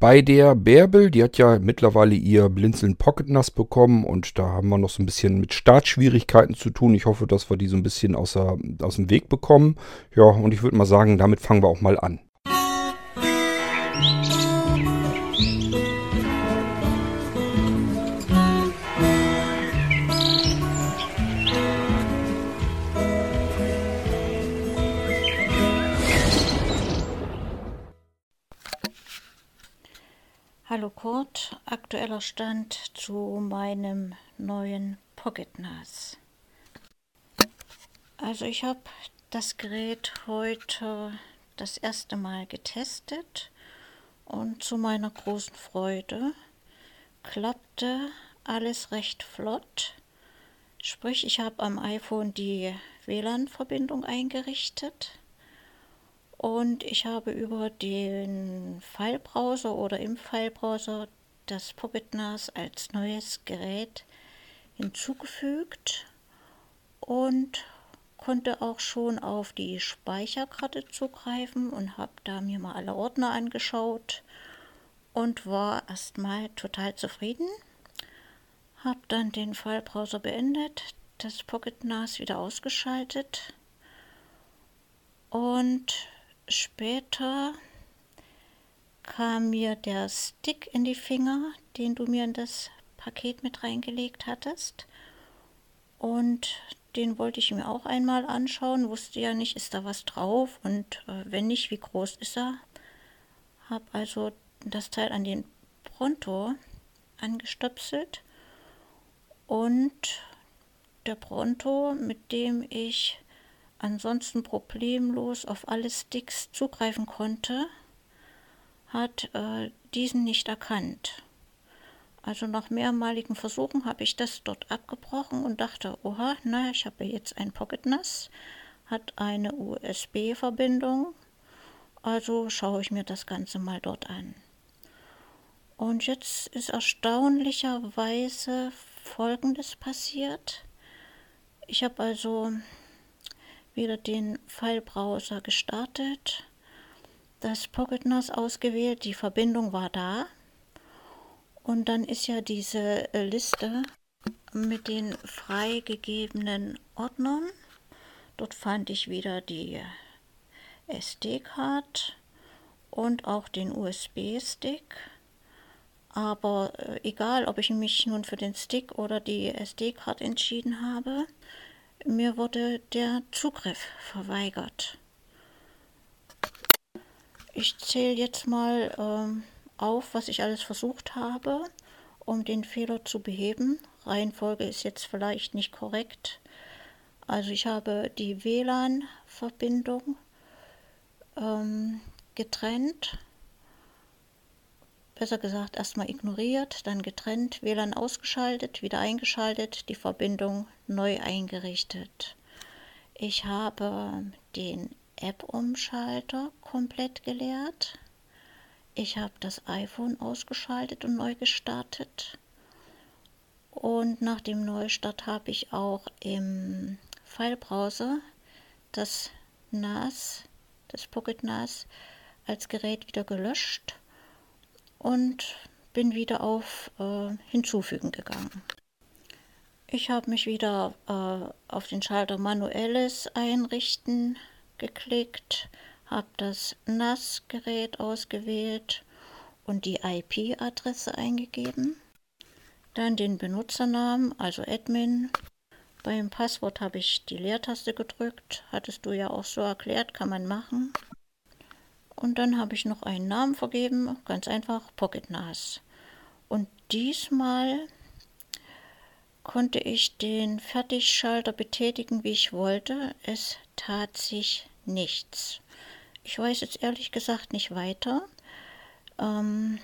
Bei der Bärbel, die hat ja mittlerweile ihr Blinzeln Pocket NAS bekommen und da haben wir noch so ein bisschen mit Startschwierigkeiten zu tun. Ich hoffe, dass wir die so ein bisschen außer, aus dem Weg bekommen. Ja, und ich würde mal sagen, damit fangen wir auch mal an. Hallo Kurt, aktueller Stand zu meinem neuen Pocket NAS. Also ich habe das Gerät heute das erste Mal getestet und zu meiner großen Freude klappte alles recht flott. Sprich, ich habe am iPhone die WLAN-Verbindung eingerichtet und ich habe über den Filebrowser oder im Filebrowser das Pocket NAS als neues Gerät hinzugefügt und konnte auch schon auf die Speicherkarte zugreifen und habe da mir mal alle Ordner angeschaut und war erstmal total zufrieden. Habe dann den Filebrowser beendet, das Pocket NAS wieder ausgeschaltet und später kam mir der Stick in die Finger, den du mir in das Paket mit reingelegt hattest. Und den wollte ich mir auch einmal anschauen, wusste ja nicht, ist da was drauf und äh, wenn nicht, wie groß ist er. Habe also das Teil an den Pronto angestöpselt und der Pronto, mit dem ich ansonsten problemlos auf alle Sticks zugreifen konnte, hat äh, diesen nicht erkannt. Also nach mehrmaligen Versuchen habe ich das dort abgebrochen und dachte, oha, na, ich habe jetzt ein Pocket NAS, hat eine USB-Verbindung, also schaue ich mir das Ganze mal dort an. Und jetzt ist erstaunlicherweise Folgendes passiert. Ich habe also wieder den File-Browser gestartet, das Pocket NAS ausgewählt, die Verbindung war da. Und dann ist ja diese äh, Liste mit den freigegebenen Ordnern. Dort fand ich wieder die SD-Card und auch den USB-Stick. Aber äh, egal, ob ich mich nun für den Stick oder die SD-Card entschieden habe, mir wurde der Zugriff verweigert. Ich zähle jetzt mal ähm, auf, was ich alles versucht habe, um den Fehler zu beheben. Reihenfolge ist jetzt vielleicht nicht korrekt. Also ich habe die WLAN-Verbindung ähm, getrennt besser gesagt erstmal ignoriert, dann getrennt, WLAN ausgeschaltet, wieder eingeschaltet, die Verbindung neu eingerichtet. Ich habe den App-Umschalter komplett geleert. Ich habe das iPhone ausgeschaltet und neu gestartet. Und nach dem Neustart habe ich auch im File-Browser das NAS, das Pocket NAS, als Gerät wieder gelöscht und bin wieder auf äh, Hinzufügen gegangen. Ich habe mich wieder äh, auf den Schalter Manuelles einrichten geklickt, habe das NAS-Gerät ausgewählt und die IP-Adresse eingegeben. Dann den Benutzernamen, also Admin. Beim Passwort habe ich die Leertaste gedrückt. Hattest du ja auch so erklärt, kann man machen. Und dann habe ich noch einen Namen vergeben, ganz einfach Pocket NAS. Und diesmal konnte ich den Fertigschalter betätigen, wie ich wollte. Es tat sich nichts. Ich weiß jetzt ehrlich gesagt nicht weiter. Ähm,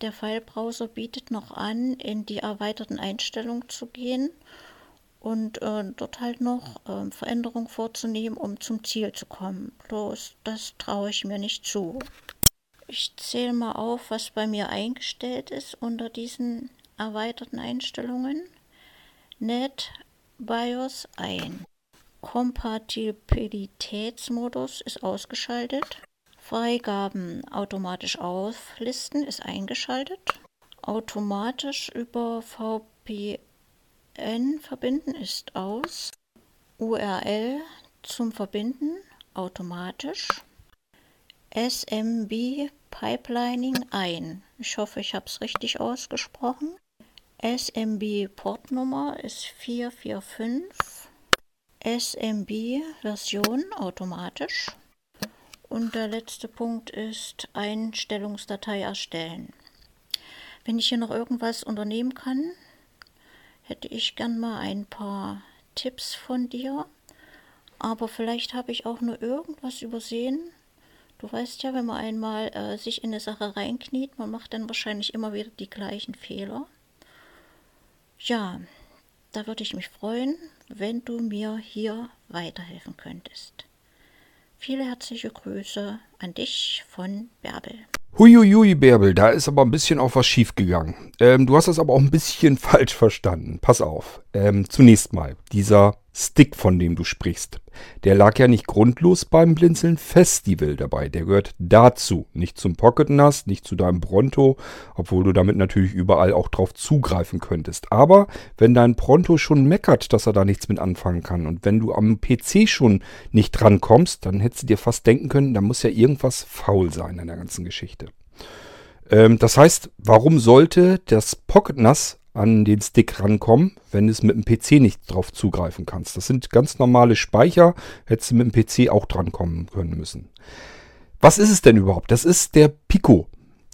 der File-Browser bietet noch an, in die erweiterten Einstellungen zu gehen und äh, dort halt noch äh, Veränderungen vorzunehmen, um zum Ziel zu kommen. Bloß das traue ich mir nicht zu. Ich zähle mal auf, was bei mir eingestellt ist unter diesen erweiterten Einstellungen. Net BIOS ein. Kompatibilitätsmodus ist ausgeschaltet. Freigaben automatisch auflisten ist eingeschaltet. Automatisch über VPN verbinden ist aus. URL zum Verbinden automatisch. SMB Pipelining ein. Ich hoffe, ich habe es richtig ausgesprochen. SMB Portnummer ist 445. SMB Version automatisch. Und der letzte Punkt ist Einstellungsdatei erstellen. Wenn ich hier noch irgendwas unternehmen kann, hätte ich gern mal ein paar Tipps von dir. Aber vielleicht habe ich auch nur irgendwas übersehen. Du weißt ja, wenn man einmal äh, sich in eine Sache reinkniet, man macht dann wahrscheinlich immer wieder die gleichen Fehler. Ja, da würde ich mich freuen, wenn du mir hier weiterhelfen könntest. Viele herzliche Grüße an dich von Bärbel. Huiuiui, Bärbel, da ist aber ein bisschen auch was schiefgegangen. Ähm, du hast das aber auch ein bisschen falsch verstanden. Pass auf. Ähm, zunächst mal, dieser Stick, von dem du sprichst, der lag ja nicht grundlos beim Blinzeln Festival dabei. Der gehört dazu, nicht zum Pocket NAS, nicht zu deinem Pronto, obwohl du damit natürlich überall auch drauf zugreifen könntest. Aber wenn dein Pronto schon meckert, dass er da nichts mit anfangen kann und wenn du am PC schon nicht drankommst, dann hättest du dir fast denken können, da muss ja irgendwas faul sein an der ganzen Geschichte. Ähm, das heißt, warum sollte das Pocket NAS an den Stick rankommen, wenn es mit dem PC nicht drauf zugreifen kannst. Das sind ganz normale Speicher, hättest du mit dem PC auch drankommen können müssen. Was ist es denn überhaupt? Das ist der Pico.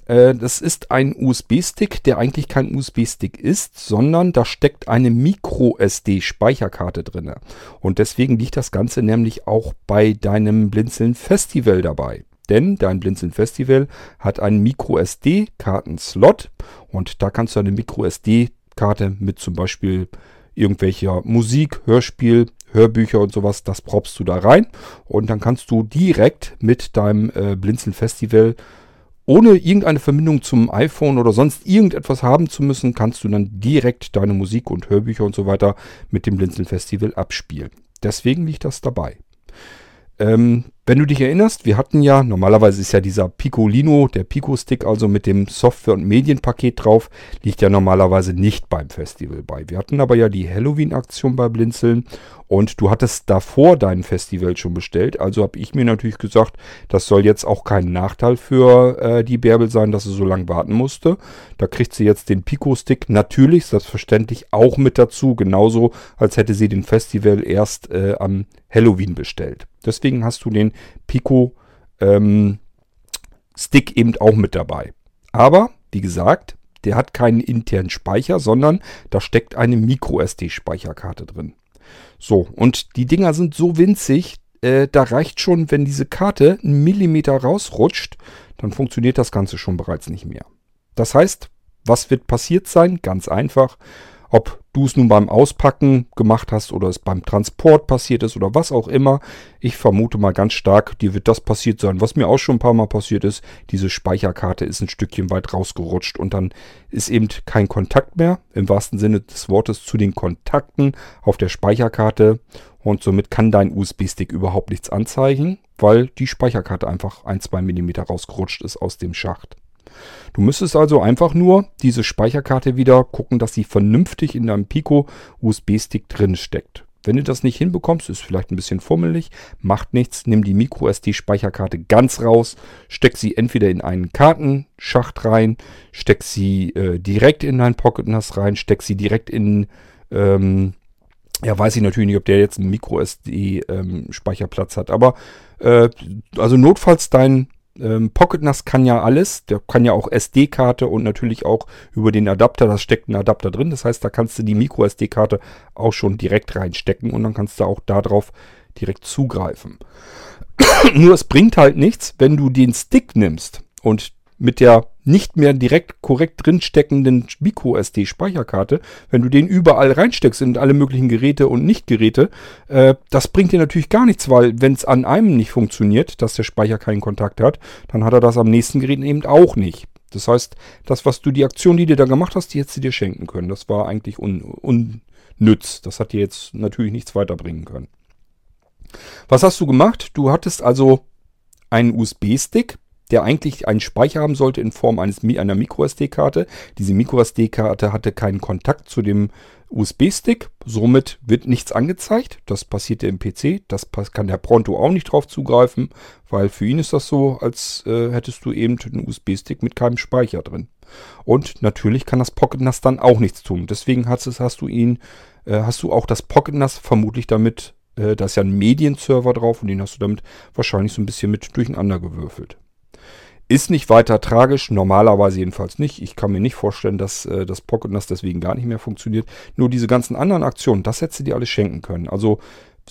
Äh, das ist ein USB-Stick, der eigentlich kein USB-Stick ist, sondern da steckt eine Micro-SD-Speicherkarte drin. Und deswegen liegt das Ganze nämlich auch bei deinem Blinzeln Festival dabei denn dein Blinzeln Festival hat einen MicroSD-Kartenslot und da kannst du eine MicroSD-Karte mit zum Beispiel irgendwelcher Musik, Hörspiel, Hörbücher und sowas, das propst du da rein und dann kannst du direkt mit deinem äh, Blinzeln Festival ohne irgendeine Verbindung zum iPhone oder sonst irgendetwas haben zu müssen, kannst du dann direkt deine Musik und Hörbücher und so weiter mit dem Blinzeln Festival abspielen. Deswegen liegt das dabei. Ähm, wenn du dich erinnerst, wir hatten ja, normalerweise ist ja dieser Picolino, der Pico-Stick, also mit dem Software- und Medienpaket drauf, liegt ja normalerweise nicht beim Festival bei. Wir hatten aber ja die Halloween-Aktion bei Blinzeln und du hattest davor dein Festival schon bestellt. Also habe ich mir natürlich gesagt, das soll jetzt auch kein Nachteil für äh, die Bärbel sein, dass sie so lange warten musste. Da kriegt sie jetzt den Pico-Stick natürlich, selbstverständlich auch mit dazu, genauso als hätte sie den Festival erst äh, am Halloween bestellt. Deswegen hast du den Pico ähm, Stick eben auch mit dabei. Aber, wie gesagt, der hat keinen internen Speicher, sondern da steckt eine Micro-SD-Speicherkarte drin. So, und die Dinger sind so winzig, äh, da reicht schon, wenn diese Karte einen Millimeter rausrutscht, dann funktioniert das Ganze schon bereits nicht mehr. Das heißt, was wird passiert sein? Ganz einfach. Ob du es nun beim Auspacken gemacht hast oder es beim Transport passiert ist oder was auch immer. Ich vermute mal ganz stark, dir wird das passiert sein, was mir auch schon ein paar Mal passiert ist. Diese Speicherkarte ist ein Stückchen weit rausgerutscht und dann ist eben kein Kontakt mehr, im wahrsten Sinne des Wortes, zu den Kontakten auf der Speicherkarte. Und somit kann dein USB-Stick überhaupt nichts anzeigen, weil die Speicherkarte einfach ein, zwei Millimeter rausgerutscht ist aus dem Schacht. Du müsstest also einfach nur diese Speicherkarte wieder gucken, dass sie vernünftig in deinem Pico USB-Stick drin steckt. Wenn du das nicht hinbekommst, ist vielleicht ein bisschen fummelig, macht nichts, nimm die MicroSD-Speicherkarte ganz raus, steck sie entweder in einen Kartenschacht rein, steck sie äh, direkt in dein Pocket NAS rein, steck sie direkt in, ähm, ja, weiß ich natürlich nicht, ob der jetzt einen MicroSD-Speicherplatz ähm, hat, aber äh, also notfalls dein ähm, Pocket NAS kann ja alles. Der kann ja auch SD-Karte und natürlich auch über den Adapter. Da steckt ein Adapter drin. Das heißt, da kannst du die Micro SD-Karte auch schon direkt reinstecken und dann kannst du auch darauf direkt zugreifen. Nur es bringt halt nichts, wenn du den Stick nimmst und mit der nicht mehr direkt korrekt drinsteckenden Micro-SD-Speicherkarte, wenn du den überall reinsteckst in alle möglichen Geräte und Nicht-Geräte, äh, das bringt dir natürlich gar nichts, weil wenn es an einem nicht funktioniert, dass der Speicher keinen Kontakt hat, dann hat er das am nächsten Gerät eben auch nicht. Das heißt, das, was du, die Aktion, die du da gemacht hast, die hättest du dir schenken können. Das war eigentlich un, unnütz. Das hat dir jetzt natürlich nichts weiterbringen können. Was hast du gemacht? Du hattest also einen USB-Stick, der eigentlich einen Speicher haben sollte in Form eines, einer MicroSD-Karte. Diese MicroSD-Karte hatte keinen Kontakt zu dem USB-Stick, somit wird nichts angezeigt. Das passiert im PC, das kann der Pronto auch nicht drauf zugreifen, weil für ihn ist das so, als äh, hättest du eben einen USB-Stick mit keinem Speicher drin. Und natürlich kann das Pocket NAS dann auch nichts tun. Deswegen hast, hast du ihn, äh, hast du auch das Pocket NAS vermutlich damit, äh, da ist ja ein Medienserver drauf und den hast du damit wahrscheinlich so ein bisschen mit durcheinander gewürfelt. Ist nicht weiter tragisch, normalerweise jedenfalls nicht. Ich kann mir nicht vorstellen, dass äh, das Pocket NAS deswegen gar nicht mehr funktioniert. Nur diese ganzen anderen Aktionen, das hättest du dir alles schenken können. Also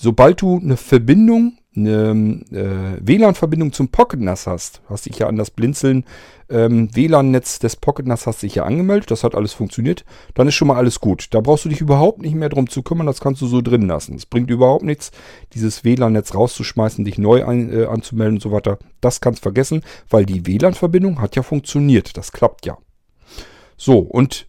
sobald du eine Verbindung eine äh, WLAN-Verbindung zum Pocket NAS hast, hast dich ja an das Blinzeln ähm, WLAN-Netz des Pocket NAS hast dich ja angemeldet, das hat alles funktioniert, dann ist schon mal alles gut. Da brauchst du dich überhaupt nicht mehr drum zu kümmern, das kannst du so drin lassen. Es bringt überhaupt nichts, dieses WLAN-Netz rauszuschmeißen, dich neu ein, äh, anzumelden und so weiter. Das kannst vergessen, weil die WLAN-Verbindung hat ja funktioniert, das klappt ja. So, und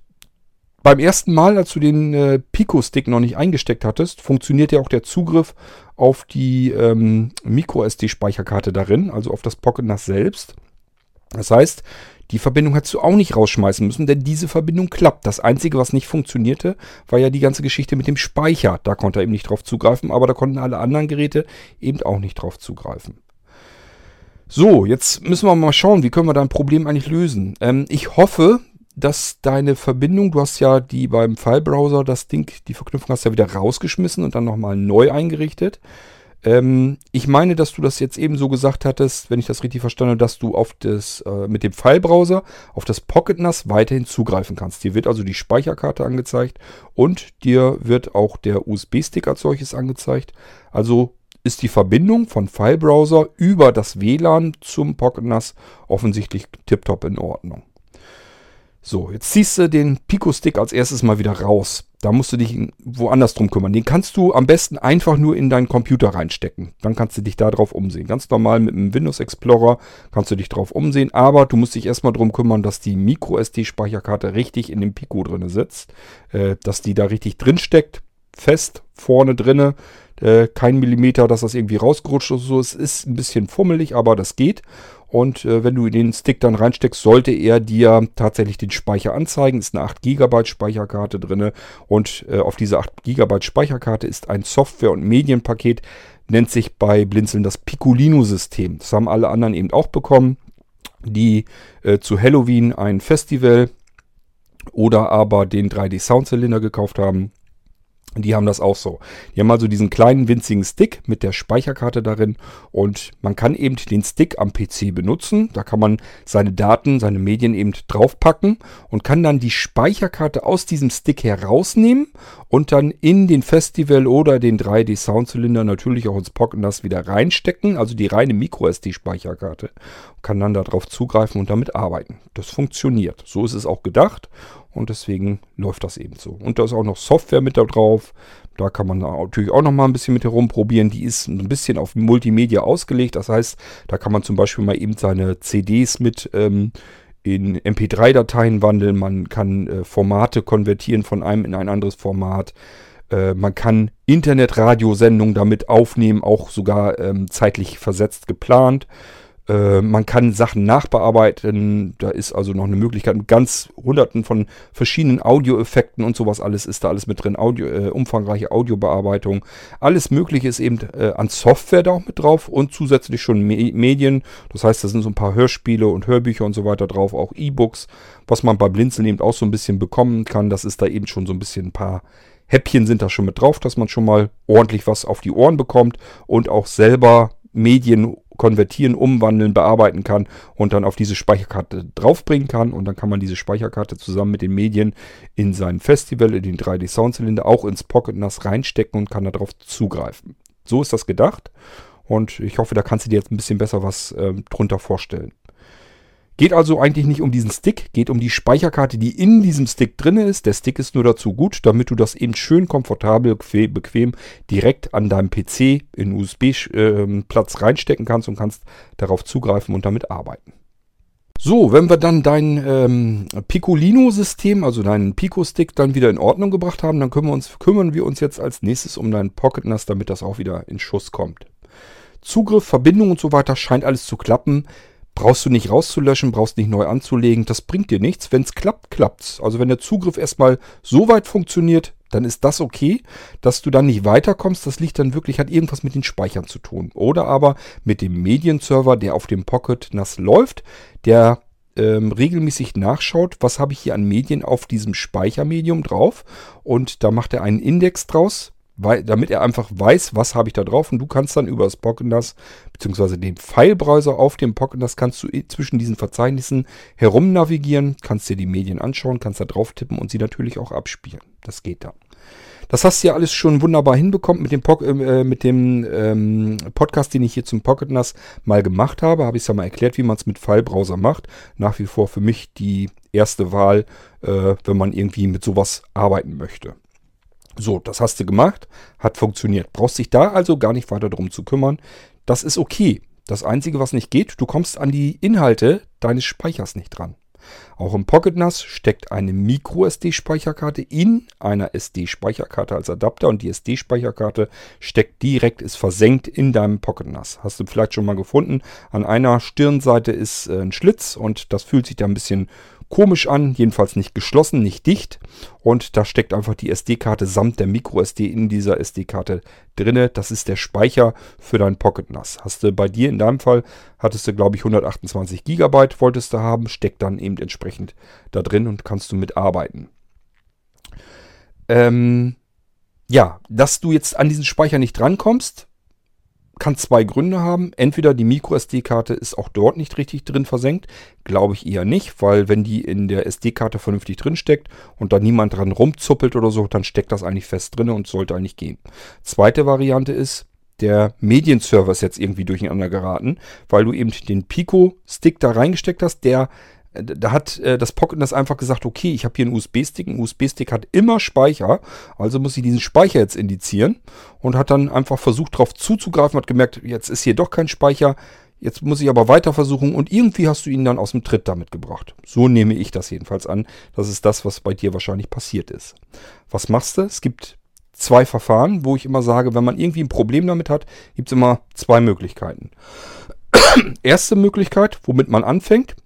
beim ersten Mal, als du den äh, Pico-Stick noch nicht eingesteckt hattest, funktioniert ja auch der Zugriff auf die ähm, Micro-SD-Speicherkarte darin, also auf das Pocket NAS selbst. Das heißt, die Verbindung hättest du auch nicht rausschmeißen müssen, denn diese Verbindung klappt. Das Einzige, was nicht funktionierte, war ja die ganze Geschichte mit dem Speicher. Da konnte er eben nicht drauf zugreifen, aber da konnten alle anderen Geräte eben auch nicht drauf zugreifen. So, jetzt müssen wir mal schauen, wie können wir dein Problem eigentlich lösen. Ähm, ich hoffe, dass deine Verbindung, du hast ja die beim File-Browser, das Ding, die Verknüpfung hast ja wieder rausgeschmissen und dann nochmal neu eingerichtet. Ähm, ich meine, dass du das jetzt eben so gesagt hattest, wenn ich das richtig verstanden habe, dass du auf das, äh, mit dem File-Browser auf das Pocket NAS weiterhin zugreifen kannst. Dir wird also die Speicherkarte angezeigt und dir wird auch der USB-Stick als solches angezeigt. Also ist die Verbindung von File-Browser über das WLAN zum Pocket NAS offensichtlich tiptop in Ordnung. So, jetzt ziehst du den Pico-Stick als erstes mal wieder raus. Da musst du dich woanders drum kümmern. Den kannst du am besten einfach nur in deinen Computer reinstecken. Dann kannst du dich da drauf umsehen. Ganz normal mit dem Windows Explorer kannst du dich drauf umsehen. Aber du musst dich erstmal drum kümmern, dass die Micro-SD-Speicherkarte richtig in dem Pico drinne sitzt. Äh, dass die da richtig drin steckt. Fest, vorne drinne. Äh, kein Millimeter, dass das irgendwie rausgerutscht ist. So, es ist ein bisschen fummelig, aber das geht. Und äh, wenn du den Stick dann reinsteckst, sollte er dir tatsächlich den Speicher anzeigen. Ist eine 8 GB Speicherkarte drin. Und äh, auf dieser 8 GB Speicherkarte ist ein Software- und Medienpaket, nennt sich bei Blinzeln das Piccolino-System. Das haben alle anderen eben auch bekommen, die äh, zu Halloween ein Festival oder aber den 3D-Soundzylinder gekauft haben. Die haben das auch so. Die haben also diesen kleinen winzigen Stick mit der Speicherkarte darin und man kann eben den Stick am PC benutzen. Da kann man seine Daten, seine Medien eben draufpacken und kann dann die Speicherkarte aus diesem Stick herausnehmen und dann in den Festival oder den 3D Soundzylinder natürlich auch ins Pocket NAS wieder reinstecken, also die reine MicroSD Speicherkarte. Kann dann darauf zugreifen und damit arbeiten. Das funktioniert. So ist es auch gedacht und deswegen läuft das eben so. Und da ist auch noch Software mit da drauf. Da kann man natürlich auch noch mal ein bisschen mit herumprobieren. Die ist ein bisschen auf Multimedia ausgelegt. Das heißt, da kann man zum Beispiel mal eben seine CDs mit ähm, in MP3-Dateien wandeln. Man kann äh, Formate konvertieren von einem in ein anderes Format. Äh, man kann Internetradiosendungen damit aufnehmen, auch sogar ähm, zeitlich versetzt geplant. Äh, man kann Sachen nachbearbeiten. Da ist also noch eine Möglichkeit mit ganz hunderten von verschiedenen Audioeffekten und sowas alles ist da alles mit drin. Audio, äh, umfangreiche Audiobearbeitung. Alles Mögliche ist eben äh, an Software da auch mit drauf und zusätzlich schon Me Medien. Das heißt, da sind so ein paar Hörspiele und Hörbücher und so weiter drauf, auch E-Books, was man bei Blinzeln eben auch so ein bisschen bekommen kann. Das ist da eben schon so ein bisschen ein paar Häppchen sind da schon mit drauf, dass man schon mal ordentlich was auf die Ohren bekommt und auch selber Medien konvertieren, umwandeln, bearbeiten kann und dann auf diese Speicherkarte draufbringen kann. Und dann kann man diese Speicherkarte zusammen mit den Medien in sein Festival, in den 3D Soundzylinder, auch ins Pocket NAS reinstecken und kann darauf zugreifen. So ist das gedacht. Und ich hoffe, da kannst du dir jetzt ein bisschen besser was äh, drunter vorstellen. Geht also eigentlich nicht um diesen Stick, geht um die Speicherkarte, die in diesem Stick drin ist. Der Stick ist nur dazu gut, damit du das eben schön komfortabel, bequem direkt an deinem PC in USB-Platz ähm, reinstecken kannst und kannst darauf zugreifen und damit arbeiten. So, wenn wir dann dein ähm, Piccolino-System, also deinen Pico-Stick, dann wieder in Ordnung gebracht haben, dann wir uns, kümmern wir uns jetzt als nächstes um dein Pocket NAS, damit das auch wieder in Schuss kommt. Zugriff, Verbindung und so weiter scheint alles zu klappen. Brauchst du nicht rauszulöschen, brauchst nicht neu anzulegen. Das bringt dir nichts. Wenn es klappt, klappt's. Also wenn der Zugriff erstmal so weit funktioniert, dann ist das okay. Dass du dann nicht weiterkommst, das liegt dann wirklich, hat irgendwas mit den Speichern zu tun. Oder aber mit dem Medienserver, der auf dem Pocket NAS läuft, der ähm, regelmäßig nachschaut, was habe ich hier an Medien auf diesem Speichermedium drauf. Und da macht er einen Index draus, weil, damit er einfach weiß, was habe ich da drauf. Und du kannst dann über das Pocket NAS, beziehungsweise den Filebrowser auf dem Pocket NAS, kannst du zwischen diesen Verzeichnissen herum navigieren, kannst dir die Medien anschauen, kannst da drauf tippen und sie natürlich auch abspielen. Das geht da. Das hast du ja alles schon wunderbar hinbekommen mit dem, po äh, mit dem ähm, Podcast, den ich hier zum Pocket NAS mal gemacht habe. Habe ich es ja mal erklärt, wie man es mit Filebrowser macht. Nach wie vor für mich die erste Wahl, äh, wenn man irgendwie mit sowas arbeiten möchte. So, das hast du gemacht, hat funktioniert. Brauchst dich da also gar nicht weiter drum zu kümmern. Das ist okay. Das Einzige, was nicht geht, du kommst an die Inhalte deines Speichers nicht dran. Auch im Pocket NAS steckt eine Micro-SD-Speicherkarte in einer SD-Speicherkarte als Adapter und die SD-Speicherkarte steckt direkt, ist versenkt in deinem Pocket NAS. Hast du vielleicht schon mal gefunden. An einer Stirnseite ist äh, ein Schlitz und das fühlt sich da ein bisschen komisch an, jedenfalls nicht geschlossen, nicht dicht. Und da steckt einfach die SD-Karte samt der Micro-SD in dieser SD-Karte drinne. Das ist der Speicher für dein Pocket NAS. Hast du bei dir in deinem Fall, hattest du glaube ich 128 GB, wolltest du haben, steckt dann eben entsprechend da drin und kannst du mitarbeiten. Ähm, ja, dass du jetzt an diesen Speicher nicht drankommst, kann zwei Gründe haben. Entweder die MicroSD-Karte ist auch dort nicht richtig drin versenkt. Glaube ich eher nicht, weil wenn die in der SD-Karte vernünftig drin steckt und da niemand dran rumzuppelt oder so, dann steckt das eigentlich fest drin und sollte eigentlich gehen. Zweite Variante ist, der Medienserver ist jetzt irgendwie durcheinander geraten, weil du eben den Pico-Stick da reingesteckt hast, der da hat äh, das Pocket das einfach gesagt, okay, ich habe hier einen USB-Stick, ein USB-Stick hat immer Speicher, also muss ich diesen Speicher jetzt indizieren und hat dann einfach versucht, darauf zuzugreifen, hat gemerkt, jetzt ist hier doch kein Speicher, jetzt muss ich aber weiter versuchen und irgendwie hast du ihn dann aus dem Tritt damit gebracht. So nehme ich das jedenfalls an. Das ist das, was bei dir wahrscheinlich passiert ist. Was machst du? Es gibt zwei Verfahren, wo ich immer sage, wenn man irgendwie ein Problem damit hat, gibt es immer zwei Möglichkeiten. Erste Möglichkeit, womit man anfängt,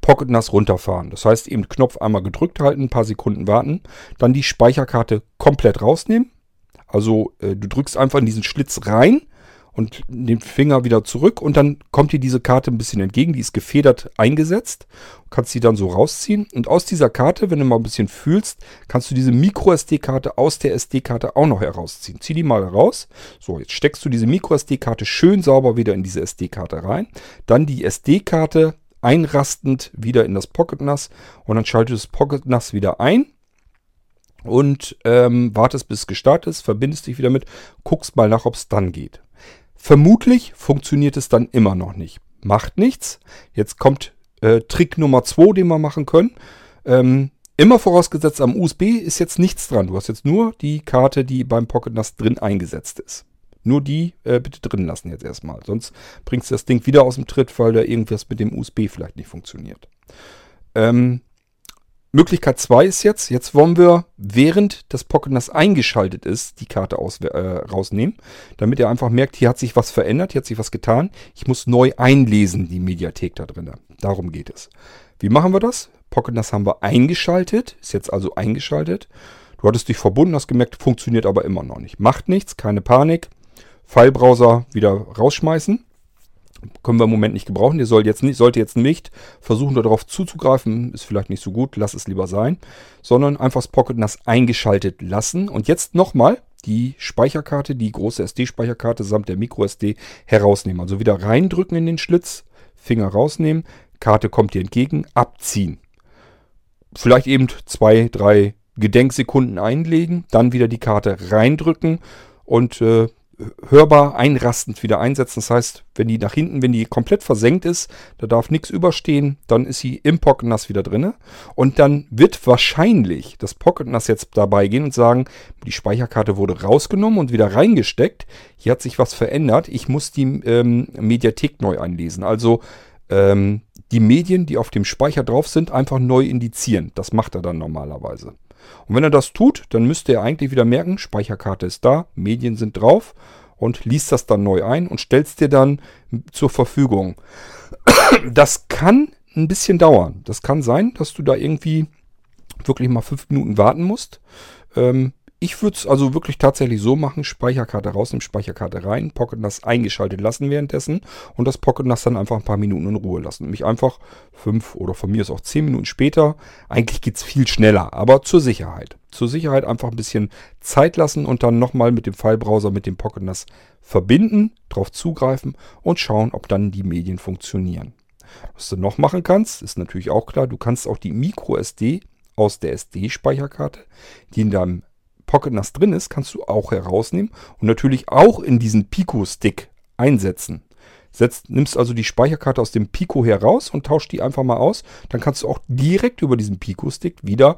Pocket NAS runterfahren. Das heißt eben Knopf einmal gedrückt halten, ein paar Sekunden warten, dann die Speicherkarte komplett rausnehmen. Also äh, du drückst einfach in diesen Schlitz rein und den Finger wieder zurück und dann kommt dir diese Karte ein bisschen entgegen. Die ist gefedert eingesetzt. Du kannst sie dann so rausziehen und aus dieser Karte, wenn du mal ein bisschen fühlst, kannst du diese Micro SD-Karte aus der SD-Karte auch noch herausziehen. Zieh die mal raus. So, jetzt steckst du diese Micro SD-Karte schön sauber wieder in diese SD-Karte rein. Dann die SD-Karte einrastend wieder in das Pocket NAS und dann schaltest du das Pocket NAS wieder ein und ähm, wartest bis es gestartet ist, verbindest dich wieder mit, guckst mal nach, ob es dann geht. Vermutlich funktioniert es dann immer noch nicht. Macht nichts. Jetzt kommt äh, Trick Nummer 2, den wir machen können. Ähm, immer vorausgesetzt, am USB ist jetzt nichts dran. Du hast jetzt nur die Karte, die beim Pocket NAS drin eingesetzt ist. Nur die äh, bitte drin lassen jetzt erstmal. Sonst bringst du das Ding wieder aus dem Tritt, weil da irgendwas mit dem USB vielleicht nicht funktioniert. Ähm, Möglichkeit 2 ist jetzt, jetzt wollen wir, während das Pocket NAS eingeschaltet ist, die Karte aus, äh, rausnehmen, damit er einfach merkt, hier hat sich was verändert, hier hat sich was getan. Ich muss neu einlesen, die Mediathek da drin. Darum geht es. Wie machen wir das? Pocket NAS haben wir eingeschaltet, ist jetzt also eingeschaltet. Du hattest dich verbunden, hast gemerkt, funktioniert aber immer noch nicht. Macht nichts, keine Panik. Filebrowser wieder rausschmeißen. Können wir im Moment nicht gebrauchen. Ihr sollt jetzt nicht, sollte jetzt nicht versuchen, darauf zuzugreifen. Ist vielleicht nicht so gut. Lass es lieber sein. Sondern einfach das Pocket NAS eingeschaltet lassen. Und jetzt nochmal die Speicherkarte, die große SD-Speicherkarte samt der MicroSD herausnehmen. Also wieder reindrücken in den Schlitz. Finger rausnehmen. Karte kommt dir entgegen. Abziehen. Vielleicht eben zwei, drei Gedenksekunden einlegen. Dann wieder die Karte reindrücken. Und äh, hörbar einrastend wieder einsetzen. Das heißt, wenn die nach hinten, wenn die komplett versenkt ist, da darf nichts überstehen, dann ist sie im Pocket NAS wieder drin. Und dann wird wahrscheinlich das Pocket NAS jetzt dabei gehen und sagen, die Speicherkarte wurde rausgenommen und wieder reingesteckt. Hier hat sich was verändert. Ich muss die ähm, Mediathek neu einlesen. Also ähm, die Medien, die auf dem Speicher drauf sind, einfach neu indizieren. Das macht er dann normalerweise. Und wenn er das tut, dann müsste er eigentlich wieder merken, Speicherkarte ist da, Medien sind drauf und liest das dann neu ein und stellst dir dann zur Verfügung. Das kann ein bisschen dauern. Das kann sein, dass du da irgendwie wirklich mal fünf Minuten warten musst. Ähm, ich würde es also wirklich tatsächlich so machen, Speicherkarte rausnehmen, Speicherkarte rein, Pocket NAS eingeschaltet lassen währenddessen und das Pocket NAS dann einfach ein paar Minuten in Ruhe lassen. Mich einfach fünf oder von mir ist auch zehn Minuten später, eigentlich geht es viel schneller, aber zur Sicherheit. Zur Sicherheit einfach ein bisschen Zeit lassen und dann nochmal mit dem Filebrowser, mit dem Pocket NAS verbinden, drauf zugreifen und schauen, ob dann die Medien funktionieren. Was du noch machen kannst, ist natürlich auch klar, du kannst auch die MicroSD aus der SD-Speicherkarte, die in deinem Pocket NAS drin ist, kannst du auch herausnehmen und natürlich auch in diesen Pico-Stick einsetzen. Setzt, nimmst also die Speicherkarte aus dem Pico heraus und tauscht die einfach mal aus. Dann kannst du auch direkt über diesen Pico-Stick wieder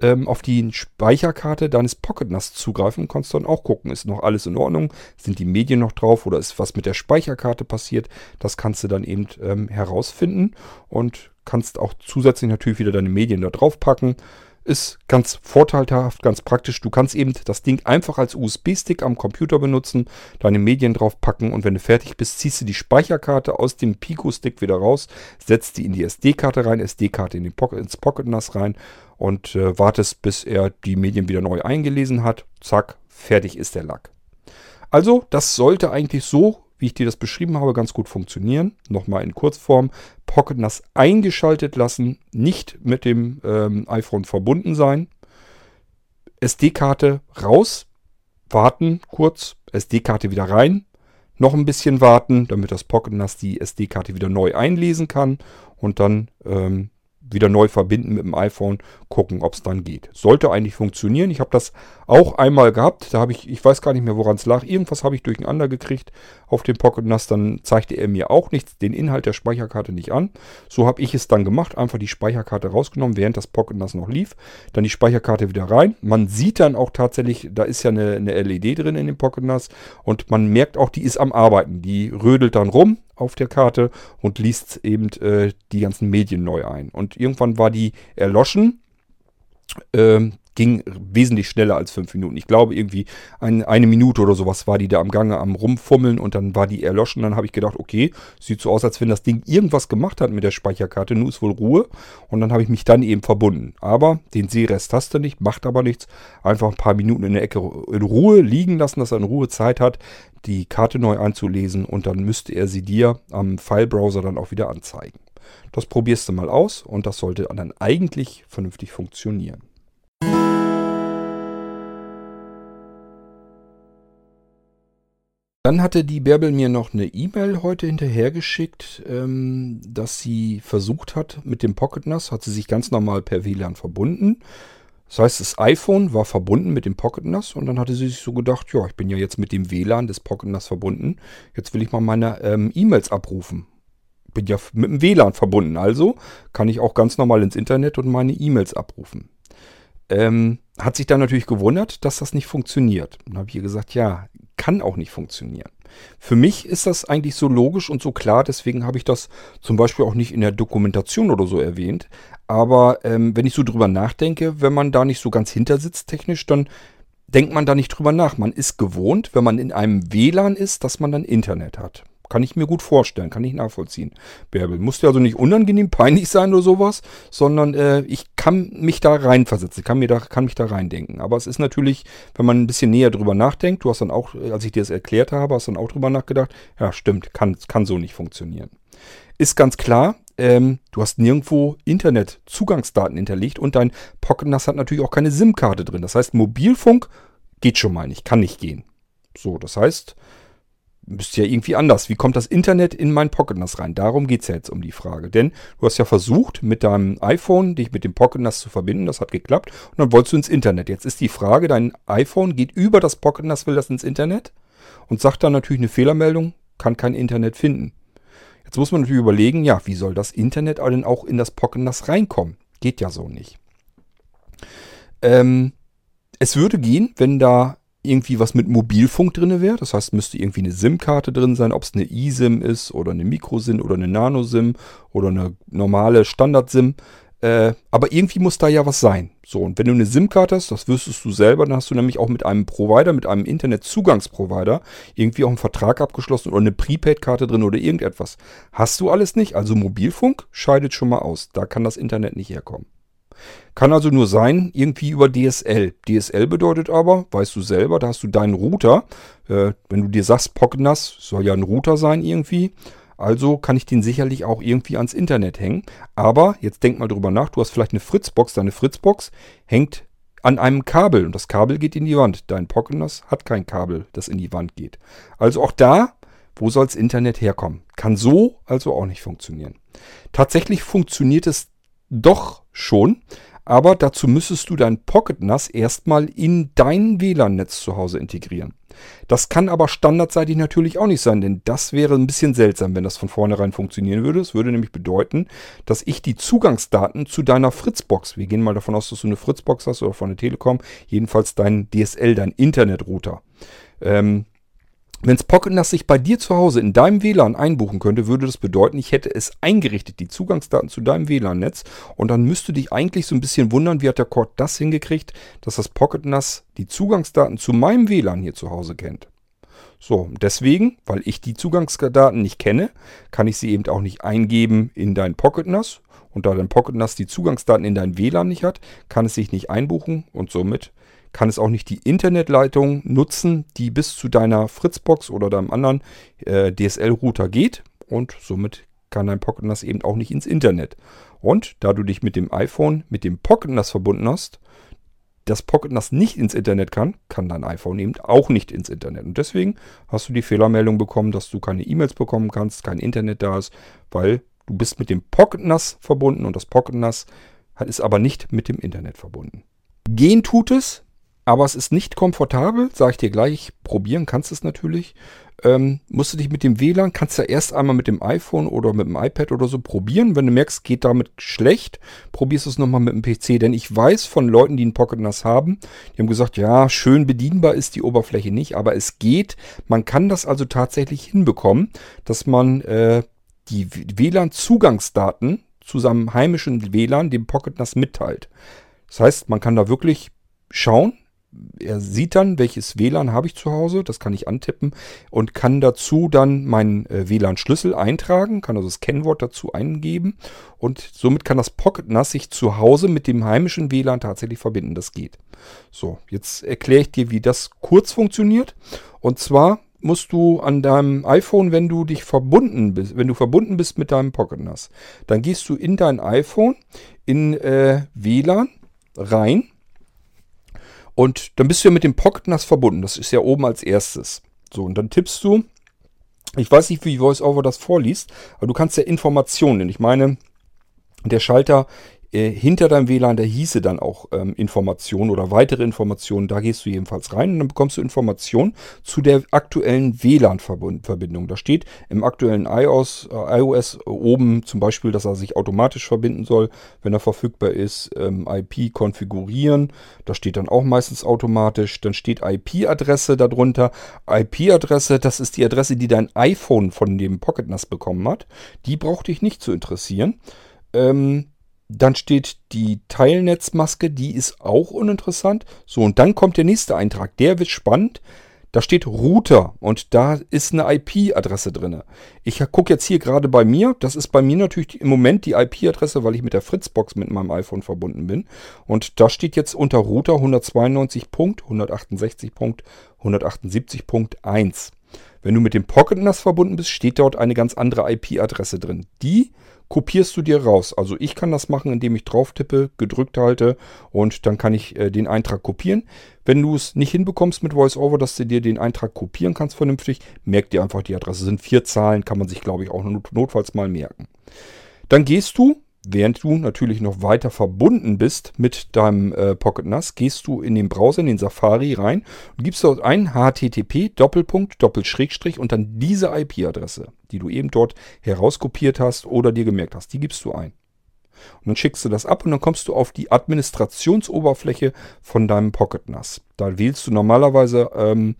ähm, auf die Speicherkarte deines Pocket NAS zugreifen und kannst dann auch gucken, ist noch alles in Ordnung, sind die Medien noch drauf oder ist was mit der Speicherkarte passiert. Das kannst du dann eben ähm, herausfinden und kannst auch zusätzlich natürlich wieder deine Medien da drauf packen. Ist ganz vorteilhaft, ganz praktisch. Du kannst eben das Ding einfach als USB-Stick am Computer benutzen, deine Medien drauf packen und wenn du fertig bist, ziehst du die Speicherkarte aus dem Pico-Stick wieder raus, setzt die in die SD-Karte rein, SD-Karte in Pocket, ins Pocket NAS rein und äh, wartest, bis er die Medien wieder neu eingelesen hat. Zack, fertig ist der Lack. Also, das sollte eigentlich so wie ich dir das beschrieben habe, ganz gut funktionieren. Nochmal in Kurzform. Pocket NAS eingeschaltet lassen, nicht mit dem ähm, iPhone verbunden sein. SD-Karte raus, warten kurz, SD-Karte wieder rein, noch ein bisschen warten, damit das Pocket NAS die SD-Karte wieder neu einlesen kann und dann ähm, wieder neu verbinden mit dem iPhone, gucken, ob es dann geht. Sollte eigentlich funktionieren. Ich habe das auch einmal gehabt. Da habe ich, ich weiß gar nicht mehr, woran es lag. Irgendwas habe ich durcheinander gekriegt auf dem Pocket NAS. Dann zeigte er mir auch nichts, den Inhalt der Speicherkarte nicht an. So habe ich es dann gemacht. Einfach die Speicherkarte rausgenommen, während das Pocket NAS noch lief. Dann die Speicherkarte wieder rein. Man sieht dann auch tatsächlich, da ist ja eine, eine LED drin in dem Pocket NAS. Und man merkt auch, die ist am Arbeiten. Die rödelt dann rum auf der Karte und liest eben äh, die ganzen Medien neu ein. Und irgendwann war die erloschen. Ähm, ging wesentlich schneller als fünf Minuten. Ich glaube, irgendwie ein, eine Minute oder sowas war die da am Gange am Rumfummeln und dann war die erloschen. Dann habe ich gedacht, okay, sieht so aus, als wenn das Ding irgendwas gemacht hat mit der Speicherkarte. Nun ist wohl Ruhe. Und dann habe ich mich dann eben verbunden. Aber den Sehrest hast du nicht, macht aber nichts. Einfach ein paar Minuten in der Ecke in Ruhe liegen lassen, dass er in Ruhe Zeit hat, die Karte neu anzulesen. Und dann müsste er sie dir am Filebrowser dann auch wieder anzeigen. Das probierst du mal aus und das sollte dann eigentlich vernünftig funktionieren. Dann hatte die Bärbel mir noch eine E-Mail heute hinterhergeschickt, ähm, dass sie versucht hat mit dem Pocket NAS, hat sie sich ganz normal per WLAN verbunden. Das heißt, das iPhone war verbunden mit dem Pocket NAS und dann hatte sie sich so gedacht, ja, ich bin ja jetzt mit dem WLAN des Pocket NAS verbunden, jetzt will ich mal meine ähm, E-Mails abrufen. Bin ja mit dem WLAN verbunden, also kann ich auch ganz normal ins Internet und meine E-Mails abrufen. Ähm, hat sich dann natürlich gewundert, dass das nicht funktioniert. Dann habe ihr gesagt, ja, kann auch nicht funktionieren. Für mich ist das eigentlich so logisch und so klar, deswegen habe ich das zum Beispiel auch nicht in der Dokumentation oder so erwähnt. Aber ähm, wenn ich so drüber nachdenke, wenn man da nicht so ganz hinter sitzt technisch, dann denkt man da nicht drüber nach. Man ist gewohnt, wenn man in einem WLAN ist, dass man dann Internet hat. Kann ich mir gut vorstellen, kann ich nachvollziehen. Bärbel, muss ja also nicht unangenehm, peinlich sein oder sowas, sondern äh, ich kann mich da reinversetzen, kann, mir da, kann mich da reindenken. Aber es ist natürlich, wenn man ein bisschen näher drüber nachdenkt, du hast dann auch, als ich dir das erklärt habe, hast dann auch drüber nachgedacht, ja stimmt, kann, kann so nicht funktionieren. Ist ganz klar, ähm, du hast nirgendwo Internetzugangsdaten hinterlegt und dein Pocket hat natürlich auch keine SIM-Karte drin. Das heißt, Mobilfunk geht schon mal nicht, kann nicht gehen. So, das heißt, müsste ja irgendwie anders. Wie kommt das Internet in mein Pocket NAS rein? Darum geht es ja jetzt um die Frage. Denn du hast ja versucht, mit deinem iPhone dich mit dem Pocket NAS zu verbinden. Das hat geklappt. Und dann wolltest du ins Internet. Jetzt ist die Frage, dein iPhone geht über das Pocket NAS, will das ins Internet und sagt dann natürlich eine Fehlermeldung, kann kein Internet finden. Jetzt muss man natürlich überlegen, ja, wie soll das Internet denn auch in das Pocket NAS reinkommen? Geht ja so nicht. Ähm, es würde gehen, wenn da irgendwie was mit Mobilfunk drin wäre. Das heißt, müsste irgendwie eine SIM-Karte drin sein, ob es eine eSIM ist oder eine Micro-SIM oder eine Nano-SIM oder eine normale Standard-SIM. Äh, aber irgendwie muss da ja was sein. So, und wenn du eine SIM-Karte hast, das wüsstest du selber, dann hast du nämlich auch mit einem Provider, mit einem Internetzugangsprovider irgendwie auch einen Vertrag abgeschlossen oder eine Prepaid-Karte drin oder irgendetwas. Hast du alles nicht, also Mobilfunk scheidet schon mal aus. Da kann das Internet nicht herkommen. Kann also nur sein, irgendwie über DSL. DSL bedeutet aber, weißt du selber, da hast du deinen Router. Äh, wenn du dir sagst, PocketNAS soll ja ein Router sein irgendwie. Also kann ich den sicherlich auch irgendwie ans Internet hängen. Aber jetzt denk mal drüber nach, du hast vielleicht eine Fritzbox. Deine Fritzbox hängt an einem Kabel und das Kabel geht in die Wand. Dein PocketNAS hat kein Kabel, das in die Wand geht. Also auch da, wo soll das Internet herkommen? Kann so also auch nicht funktionieren. Tatsächlich funktioniert es doch schon, aber dazu müsstest du dein Pocket NAS erstmal in dein WLAN-Netz zu Hause integrieren. Das kann aber standardseitig natürlich auch nicht sein, denn das wäre ein bisschen seltsam, wenn das von vornherein funktionieren würde. Es würde nämlich bedeuten, dass ich die Zugangsdaten zu deiner Fritzbox, wir gehen mal davon aus, dass du eine Fritzbox hast oder von der Telekom, jedenfalls dein DSL, dein Internetrouter, ähm, wenn SpocketNAS sich bei dir zu Hause in deinem WLAN einbuchen könnte, würde das bedeuten, ich hätte es eingerichtet, die Zugangsdaten zu deinem WLAN-Netz. Und dann müsste dich eigentlich so ein bisschen wundern, wie hat der Cord das hingekriegt, dass das PocketNAS die Zugangsdaten zu meinem WLAN hier zu Hause kennt. So, deswegen, weil ich die Zugangsdaten nicht kenne, kann ich sie eben auch nicht eingeben in dein PocketNAS. Und da dein PocketNAS die Zugangsdaten in dein WLAN nicht hat, kann es sich nicht einbuchen und somit kann es auch nicht die Internetleitung nutzen, die bis zu deiner Fritzbox oder deinem anderen äh, DSL-Router geht. Und somit kann dein Pocket NAS eben auch nicht ins Internet. Und da du dich mit dem iPhone mit dem Pocket NAS verbunden hast, das Pocket NAS nicht ins Internet kann, kann dein iPhone eben auch nicht ins Internet. Und deswegen hast du die Fehlermeldung bekommen, dass du keine E-Mails bekommen kannst, kein Internet da ist, weil du bist mit dem Pocket NAS verbunden und das Pocket NAS ist aber nicht mit dem Internet verbunden. Gehen tut es, aber es ist nicht komfortabel, sage ich dir gleich. Probieren kannst du es natürlich. Ähm, musst du dich mit dem WLAN, kannst du ja erst einmal mit dem iPhone oder mit dem iPad oder so probieren. Wenn du merkst, geht damit schlecht, probierst du es nochmal mit dem PC. Denn ich weiß von Leuten, die einen Pocket NAS haben, die haben gesagt, ja, schön bedienbar ist die Oberfläche nicht, aber es geht. Man kann das also tatsächlich hinbekommen, dass man äh, die WLAN-Zugangsdaten zu seinem heimischen WLAN dem Pocket NAS mitteilt. Das heißt, man kann da wirklich schauen, er sieht dann, welches WLAN habe ich zu Hause, das kann ich antippen und kann dazu dann meinen äh, WLAN-Schlüssel eintragen, kann also das Kennwort dazu eingeben und somit kann das Pocket NAS sich zu Hause mit dem heimischen WLAN tatsächlich verbinden. Das geht. So, jetzt erkläre ich dir, wie das kurz funktioniert. Und zwar musst du an deinem iPhone, wenn du dich verbunden bist, wenn du verbunden bist mit deinem Pocket NAS, dann gehst du in dein iPhone in äh, WLAN rein und dann bist du ja mit dem Pocket NAS verbunden. Das ist ja oben als erstes. So, und dann tippst du, ich weiß nicht, wie VoiceOver das vorliest, aber du kannst ja Informationen, ich meine, der Schalter äh, hinter deinem WLAN, da hieße dann auch ähm, Informationen oder weitere Informationen. Da gehst du jedenfalls rein und dann bekommst du Informationen zu der aktuellen WLAN-Verbindung. Da steht im aktuellen iOS, äh, iOS oben zum Beispiel, dass er sich automatisch verbinden soll, wenn er verfügbar ist. Ähm, IP konfigurieren, da steht dann auch meistens automatisch. Dann steht IP-Adresse darunter. IP-Adresse, das ist die Adresse, die dein iPhone von dem Pocket NAS bekommen hat. Die braucht dich nicht zu interessieren. Ähm, dann steht die Teilnetzmaske, die ist auch uninteressant. So, und dann kommt der nächste Eintrag. Der wird spannend. Da steht Router und da ist eine IP-Adresse drin. Ich gucke jetzt hier gerade bei mir. Das ist bei mir natürlich im Moment die IP-Adresse, weil ich mit der Fritzbox mit meinem iPhone verbunden bin. Und da steht jetzt unter Router 192.168.178.1. Wenn du mit dem Pocket NAS verbunden bist, steht dort eine ganz andere IP-Adresse drin. Die kopierst du dir raus. Also ich kann das machen, indem ich drauf tippe, gedrückt halte und dann kann ich äh, den Eintrag kopieren. Wenn du es nicht hinbekommst mit VoiceOver, dass du dir den Eintrag kopieren kannst vernünftig, merk dir einfach die Adresse. Das sind vier Zahlen, kann man sich glaube ich auch notfalls mal merken. Dann gehst du Während du natürlich noch weiter verbunden bist mit deinem äh, Pocket NAS, gehst du in den Browser, in den Safari rein und gibst dort ein HTTP Doppelpunkt Doppelschrägstrich und dann diese IP-Adresse, die du eben dort herauskopiert hast oder dir gemerkt hast, die gibst du ein. Und dann schickst du das ab und dann kommst du auf die Administrationsoberfläche von deinem Pocket NAS. Da wählst du normalerweise ähm,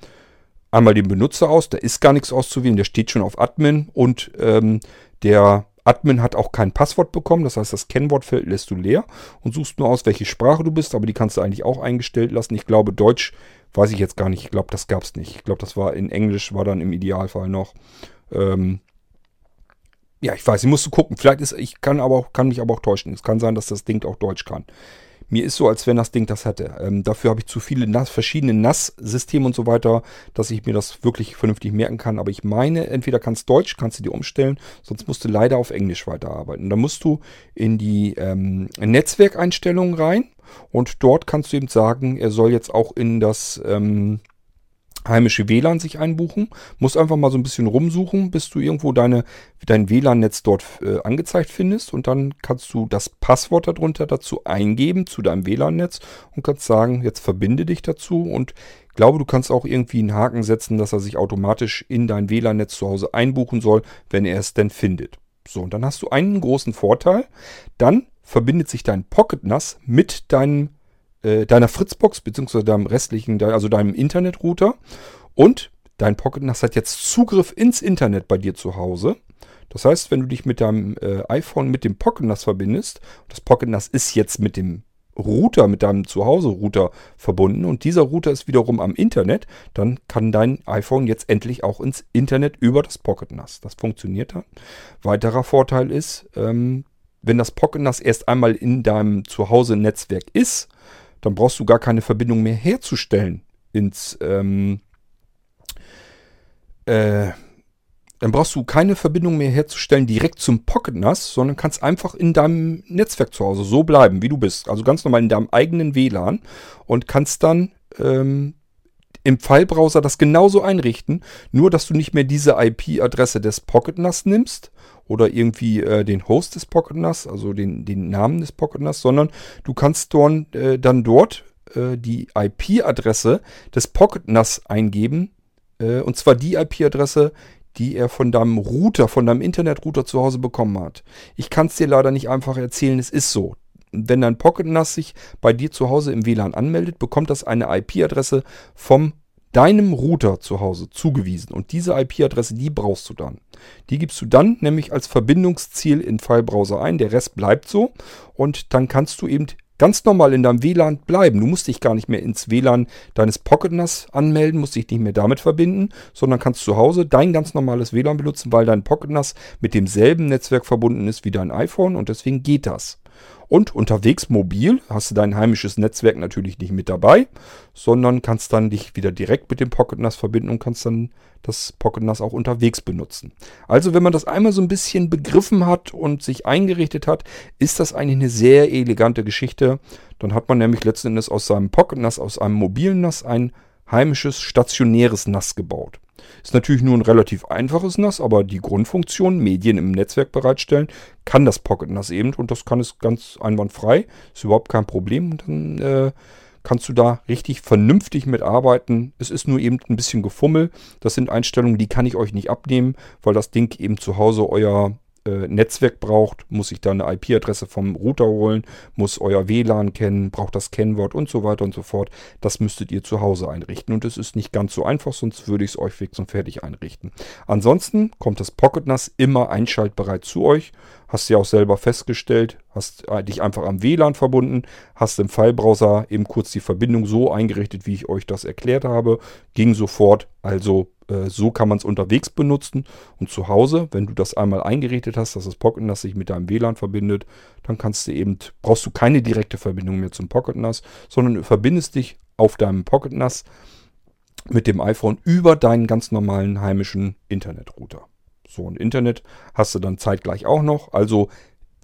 einmal den Benutzer aus, da ist gar nichts auszuwählen, der steht schon auf Admin und ähm, der Admin hat auch kein Passwort bekommen, das heißt, das Kennwortfeld lässt du leer und suchst nur aus, welche Sprache du bist, aber die kannst du eigentlich auch eingestellt lassen. Ich glaube, Deutsch weiß ich jetzt gar nicht. Ich glaube, das gab es nicht. Ich glaube, das war in Englisch, war dann im Idealfall noch. Ähm, ja, ich weiß, ich musste gucken. Vielleicht ist, ich kann aber auch, kann mich aber auch täuschen. Es kann sein, dass das Ding auch Deutsch kann. Mir ist so, als wenn das Ding das hätte. Ähm, dafür habe ich zu viele NAS, verschiedene NAS-Systeme und so weiter, dass ich mir das wirklich vernünftig merken kann. Aber ich meine, entweder kannst Deutsch, kannst du dir umstellen, sonst musst du leider auf Englisch weiterarbeiten. Da musst du in die ähm, Netzwerkeinstellungen rein und dort kannst du eben sagen, er soll jetzt auch in das ähm, heimische WLAN sich einbuchen. Muss einfach mal so ein bisschen rumsuchen, bis du irgendwo deine, dein WLAN-Netz dort äh, angezeigt findest. Und dann kannst du das Passwort darunter dazu eingeben zu deinem WLAN-Netz und kannst sagen, jetzt verbinde dich dazu. Und glaube, du kannst auch irgendwie einen Haken setzen, dass er sich automatisch in dein WLAN-Netz zu Hause einbuchen soll, wenn er es denn findet. So, und dann hast du einen großen Vorteil. Dann verbindet sich dein Pocket NAS mit deinem äh, deiner Fritzbox beziehungsweise deinem restlichen, also deinem Internetrouter und dein Pocket NAS hat jetzt Zugriff ins Internet bei dir zu Hause. Das heißt, wenn du dich mit deinem äh, iPhone mit dem Pocket NAS verbindest, das Pocket NAS ist jetzt mit dem Router, mit deinem Zuhause-Router verbunden und dieser Router ist wiederum am Internet, dann kann dein iPhone jetzt endlich auch ins Internet über das Pocket NAS. Das funktioniert dann. Weiterer Vorteil ist, ähm, wenn das Pocket NAS erst einmal in deinem Zuhause-Netzwerk ist, dann brauchst du gar keine Verbindung mehr herzustellen ins, ähm, äh, dann brauchst du keine Verbindung mehr herzustellen direkt zum Pocket NAS, sondern kannst einfach in deinem Netzwerk zu Hause so bleiben, wie du bist. Also ganz normal in deinem eigenen WLAN und kannst dann ähm, im Filebrowser das genauso einrichten, nur dass du nicht mehr diese IP-Adresse des Pocket NAS nimmst oder irgendwie äh, den Host des Pocket NAS, also den, den Namen des Pocket NAS, sondern du kannst dort, äh, dann dort äh, die IP-Adresse des Pocket NAS eingeben. Äh, und zwar die IP-Adresse, die er von deinem Router, von deinem Internetrouter zu Hause bekommen hat. Ich kann es dir leider nicht einfach erzählen, es ist so. Wenn dein Pocket NAS sich bei dir zu Hause im WLAN anmeldet, bekommt das eine IP-Adresse vom deinem Router zu Hause zugewiesen. Und diese IP-Adresse, die brauchst du dann. Die gibst du dann nämlich als Verbindungsziel in Filebrowser ein. Der Rest bleibt so. Und dann kannst du eben ganz normal in deinem WLAN bleiben. Du musst dich gar nicht mehr ins WLAN deines Pocket NAS anmelden, musst dich nicht mehr damit verbinden, sondern kannst zu Hause dein ganz normales WLAN benutzen, weil dein Pocket NAS mit demselben Netzwerk verbunden ist wie dein iPhone und deswegen geht das. Und unterwegs mobil hast du dein heimisches Netzwerk natürlich nicht mit dabei, sondern kannst dann dich wieder direkt mit dem Pocket NAS verbinden und kannst dann das Pocket NAS auch unterwegs benutzen. Also wenn man das einmal so ein bisschen begriffen hat und sich eingerichtet hat, ist das eigentlich eine sehr elegante Geschichte. Dann hat man nämlich letzten Endes aus seinem Pocket NAS, aus einem mobilen NAS ein heimisches stationäres NAS gebaut. Ist natürlich nur ein relativ einfaches NAS, aber die Grundfunktion, Medien im Netzwerk bereitstellen, kann das Pocket NAS eben und das kann es ganz einwandfrei. Ist überhaupt kein Problem. Und dann äh, kannst du da richtig vernünftig mitarbeiten. Es ist nur eben ein bisschen Gefummel. Das sind Einstellungen, die kann ich euch nicht abnehmen, weil das Ding eben zu Hause euer äh, Netzwerk braucht, muss ich da eine IP-Adresse vom Router holen, muss euer WLAN kennen, braucht das Kennwort und so weiter und so fort. Das müsstet ihr zu Hause einrichten und es ist nicht ganz so einfach, sonst würde ich es euch fix und fertig einrichten. Ansonsten kommt das Pocket NAS immer einschaltbereit zu euch. Hast du ja auch selber festgestellt, hast äh, dich einfach am WLAN verbunden, hast im Filebrowser eben kurz die Verbindung so eingerichtet, wie ich euch das erklärt habe, ging sofort, also äh, so kann man es unterwegs benutzen und zu Hause, wenn du das einmal eingerichtet hast, dass das Pocket NAS sich mit deinem WLAN verbindet, dann kannst du eben, brauchst du keine direkte Verbindung mehr zum Pocket NAS, sondern du verbindest dich auf deinem Pocket NAS mit dem iPhone über deinen ganz normalen heimischen Internetrouter. So, ein Internet hast du dann zeitgleich auch noch. Also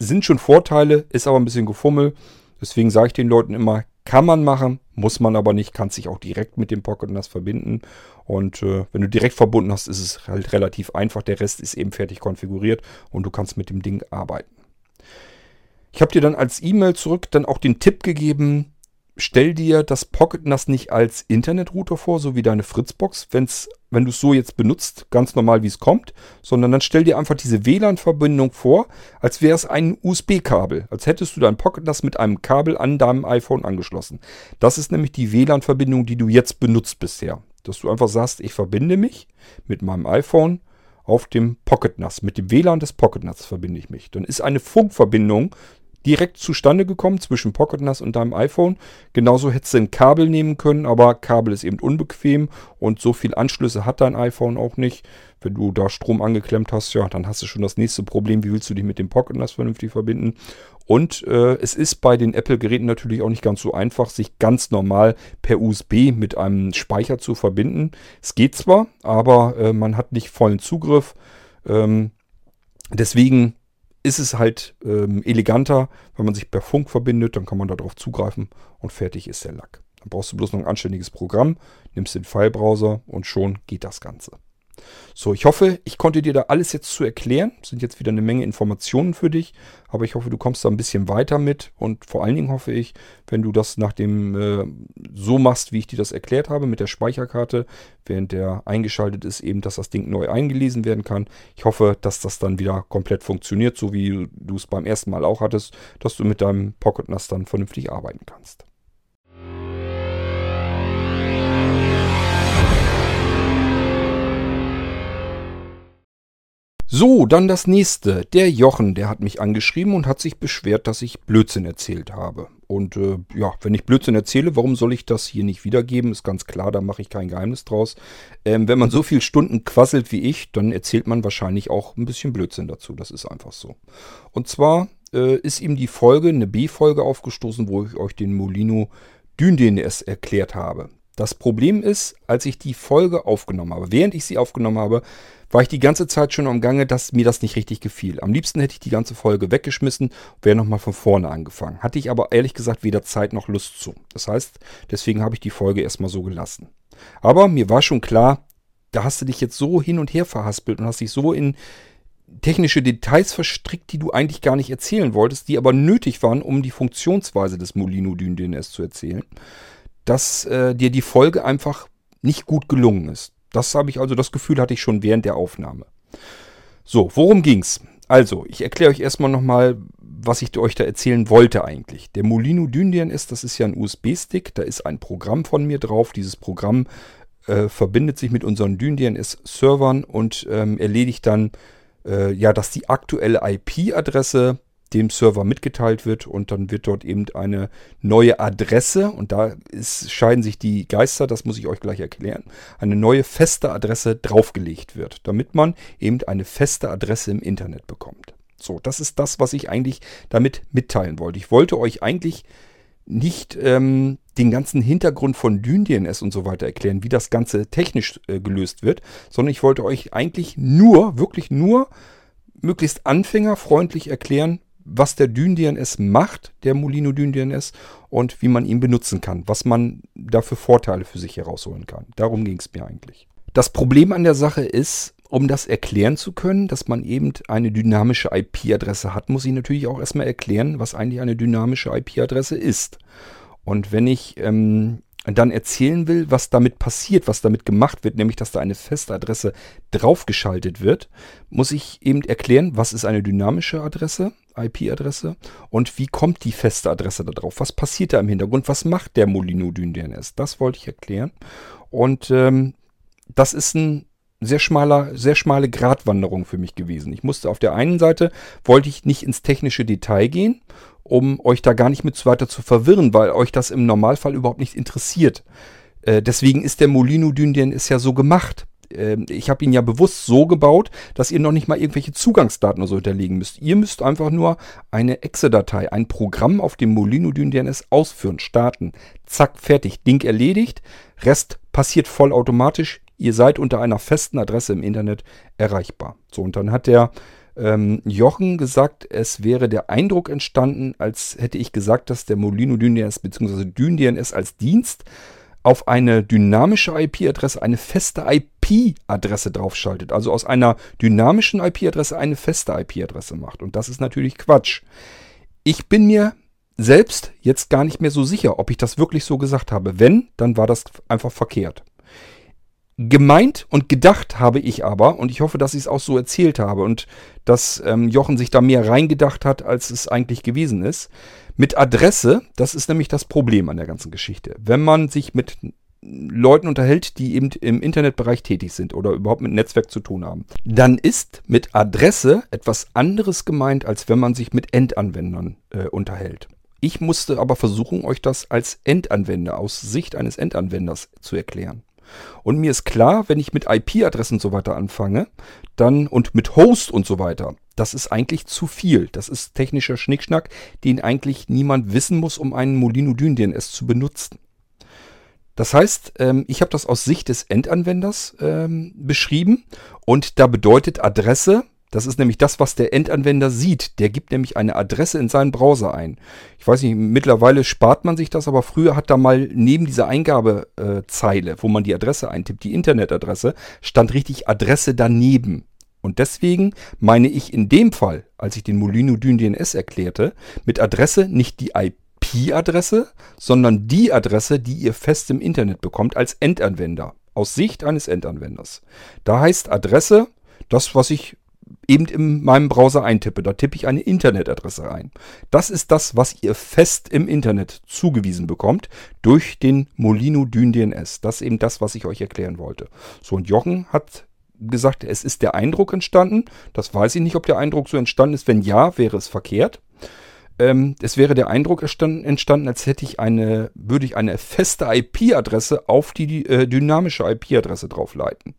sind schon Vorteile, ist aber ein bisschen Gefummel. Deswegen sage ich den Leuten immer, kann man machen, muss man aber nicht, kann sich auch direkt mit dem Pocket NAS verbinden. Und äh, wenn du direkt verbunden hast, ist es halt relativ einfach. Der Rest ist eben fertig konfiguriert und du kannst mit dem Ding arbeiten. Ich habe dir dann als E-Mail zurück dann auch den Tipp gegeben, stell dir das Pocket NAS nicht als Internetrouter vor, so wie deine Fritzbox, wenn's, wenn du es so jetzt benutzt, ganz normal wie es kommt, sondern dann stell dir einfach diese WLAN-Verbindung vor, als wäre es ein USB-Kabel, als hättest du dein Pocket NAS mit einem Kabel an deinem iPhone angeschlossen. Das ist nämlich die WLAN-Verbindung, die du jetzt benutzt bisher. Dass du einfach sagst, ich verbinde mich mit meinem iPhone auf dem Pocket NAS. Mit dem WLAN des Pocket NAS verbinde ich mich. Dann ist eine Funkverbindung direkt zustande gekommen zwischen Pocket NAS und deinem iPhone. Genauso hättest du ein Kabel nehmen können, aber Kabel ist eben unbequem und so viel Anschlüsse hat dein iPhone auch nicht. Wenn du da Strom angeklemmt hast, ja, dann hast du schon das nächste Problem. Wie willst du dich mit dem Pocket NAS vernünftig verbinden? Und äh, es ist bei den Apple-Geräten natürlich auch nicht ganz so einfach, sich ganz normal per USB mit einem Speicher zu verbinden. Es geht zwar, aber äh, man hat nicht vollen Zugriff. Ähm, deswegen ist es halt ähm, eleganter, wenn man sich per Funk verbindet, dann kann man darauf zugreifen und fertig ist der Lack. Dann brauchst du bloß noch ein anständiges Programm, nimmst den Filebrowser und schon geht das Ganze. So, ich hoffe, ich konnte dir da alles jetzt zu erklären. Das sind jetzt wieder eine Menge Informationen für dich, aber ich hoffe, du kommst da ein bisschen weiter mit und vor allen Dingen hoffe ich, wenn du das nach dem äh, so machst, wie ich dir das erklärt habe mit der Speicherkarte, während der eingeschaltet ist, eben, dass das Ding neu eingelesen werden kann. Ich hoffe, dass das dann wieder komplett funktioniert, so wie du es beim ersten Mal auch hattest, dass du mit deinem Pocket NAS dann vernünftig arbeiten kannst. So, dann das nächste. Der Jochen, der hat mich angeschrieben und hat sich beschwert, dass ich Blödsinn erzählt habe. Und äh, ja, wenn ich Blödsinn erzähle, warum soll ich das hier nicht wiedergeben? Ist ganz klar, da mache ich kein Geheimnis draus. Ähm, wenn man so viele Stunden quasselt wie ich, dann erzählt man wahrscheinlich auch ein bisschen Blödsinn dazu. Das ist einfach so. Und zwar äh, ist ihm die Folge, eine B-Folge aufgestoßen, wo ich euch den Molino DynDNS erklärt habe. Das Problem ist, als ich die Folge aufgenommen habe, während ich sie aufgenommen habe, war ich die ganze Zeit schon am Gange, dass mir das nicht richtig gefiel. Am liebsten hätte ich die ganze Folge weggeschmissen und wäre nochmal von vorne angefangen. Hatte ich aber ehrlich gesagt weder Zeit noch Lust zu. Das heißt, deswegen habe ich die Folge erstmal so gelassen. Aber mir war schon klar, da hast du dich jetzt so hin und her verhaspelt und hast dich so in technische Details verstrickt, die du eigentlich gar nicht erzählen wolltest, die aber nötig waren, um die Funktionsweise des Molino Dyn DNS zu erzählen, dass äh, dir die Folge einfach nicht gut gelungen ist. Das habe ich also, das Gefühl hatte ich schon während der Aufnahme. So, worum ging's? Also, ich erkläre euch erstmal nochmal, was ich euch da erzählen wollte eigentlich. Der Molino Dyndian ist, das ist ja ein USB-Stick, da ist ein Programm von mir drauf. Dieses Programm äh, verbindet sich mit unseren DynDNS-Servern und ähm, erledigt dann, äh, ja, dass die aktuelle IP-Adresse dem Server mitgeteilt wird und dann wird dort eben eine neue Adresse und da ist, scheiden sich die Geister, das muss ich euch gleich erklären, eine neue feste Adresse draufgelegt wird, damit man eben eine feste Adresse im Internet bekommt. So, das ist das, was ich eigentlich damit mitteilen wollte. Ich wollte euch eigentlich nicht ähm, den ganzen Hintergrund von DynDNS und so weiter erklären, wie das Ganze technisch äh, gelöst wird, sondern ich wollte euch eigentlich nur, wirklich nur möglichst anfängerfreundlich erklären, was der DynDNS macht, der Molino DynDNS, und wie man ihn benutzen kann, was man dafür Vorteile für sich herausholen kann. Darum ging es mir eigentlich. Das Problem an der Sache ist, um das erklären zu können, dass man eben eine dynamische IP-Adresse hat, muss ich natürlich auch erstmal erklären, was eigentlich eine dynamische IP-Adresse ist. Und wenn ich ähm, dann erzählen will, was damit passiert, was damit gemacht wird, nämlich dass da eine feste draufgeschaltet wird, muss ich eben erklären, was ist eine dynamische Adresse, IP-Adresse und wie kommt die feste Adresse da drauf, was passiert da im Hintergrund, was macht der Molino DNS, das wollte ich erklären. Und ähm, das ist ein sehr schmaler, sehr schmale Gratwanderung für mich gewesen. Ich musste auf der einen Seite, wollte ich nicht ins technische Detail gehen um euch da gar nicht mit weiter zu verwirren, weil euch das im Normalfall überhaupt nicht interessiert. Äh, deswegen ist der Molino Dyndian ist ja so gemacht. Äh, ich habe ihn ja bewusst so gebaut, dass ihr noch nicht mal irgendwelche Zugangsdaten oder so hinterlegen müsst. Ihr müsst einfach nur eine Exe-Datei, ein Programm auf dem Molino Dyndian ausführen, starten. Zack, fertig. Ding erledigt. Rest passiert vollautomatisch. Ihr seid unter einer festen Adresse im Internet erreichbar. So, und dann hat der ähm, Jochen gesagt, es wäre der Eindruck entstanden, als hätte ich gesagt, dass der Molino DynDNS bzw. DynDNS als Dienst auf eine dynamische IP-Adresse eine feste IP-Adresse draufschaltet. Also aus einer dynamischen IP-Adresse eine feste IP-Adresse macht. Und das ist natürlich Quatsch. Ich bin mir selbst jetzt gar nicht mehr so sicher, ob ich das wirklich so gesagt habe. Wenn, dann war das einfach verkehrt. Gemeint und gedacht habe ich aber, und ich hoffe, dass ich es auch so erzählt habe und dass ähm, Jochen sich da mehr reingedacht hat, als es eigentlich gewesen ist. Mit Adresse, das ist nämlich das Problem an der ganzen Geschichte. Wenn man sich mit Leuten unterhält, die eben im Internetbereich tätig sind oder überhaupt mit Netzwerk zu tun haben, dann ist mit Adresse etwas anderes gemeint, als wenn man sich mit Endanwendern äh, unterhält. Ich musste aber versuchen, euch das als Endanwender, aus Sicht eines Endanwenders zu erklären. Und mir ist klar, wenn ich mit IP-Adressen und so weiter anfange, dann und mit Host und so weiter, das ist eigentlich zu viel. Das ist technischer Schnickschnack, den eigentlich niemand wissen muss, um einen Molino Dyn DNS zu benutzen. Das heißt, ähm, ich habe das aus Sicht des Endanwenders ähm, beschrieben und da bedeutet Adresse, das ist nämlich das, was der Endanwender sieht. Der gibt nämlich eine Adresse in seinen Browser ein. Ich weiß nicht, mittlerweile spart man sich das, aber früher hat da mal neben dieser Eingabezeile, wo man die Adresse eintippt, die Internetadresse, stand richtig Adresse daneben. Und deswegen meine ich in dem Fall, als ich den Molino Dyn DNS erklärte, mit Adresse nicht die IP-Adresse, sondern die Adresse, die ihr fest im Internet bekommt als Endanwender. Aus Sicht eines Endanwenders. Da heißt Adresse das, was ich eben in meinem Browser eintippe. Da tippe ich eine Internetadresse ein. Das ist das, was ihr fest im Internet zugewiesen bekommt durch den Molino Dyn DNS. Das ist eben das, was ich euch erklären wollte. So, und Jochen hat gesagt, es ist der Eindruck entstanden. Das weiß ich nicht, ob der Eindruck so entstanden ist. Wenn ja, wäre es verkehrt. Ähm, es wäre der Eindruck entstanden, als hätte ich eine, würde ich eine feste IP-Adresse auf die äh, dynamische IP-Adresse draufleiten.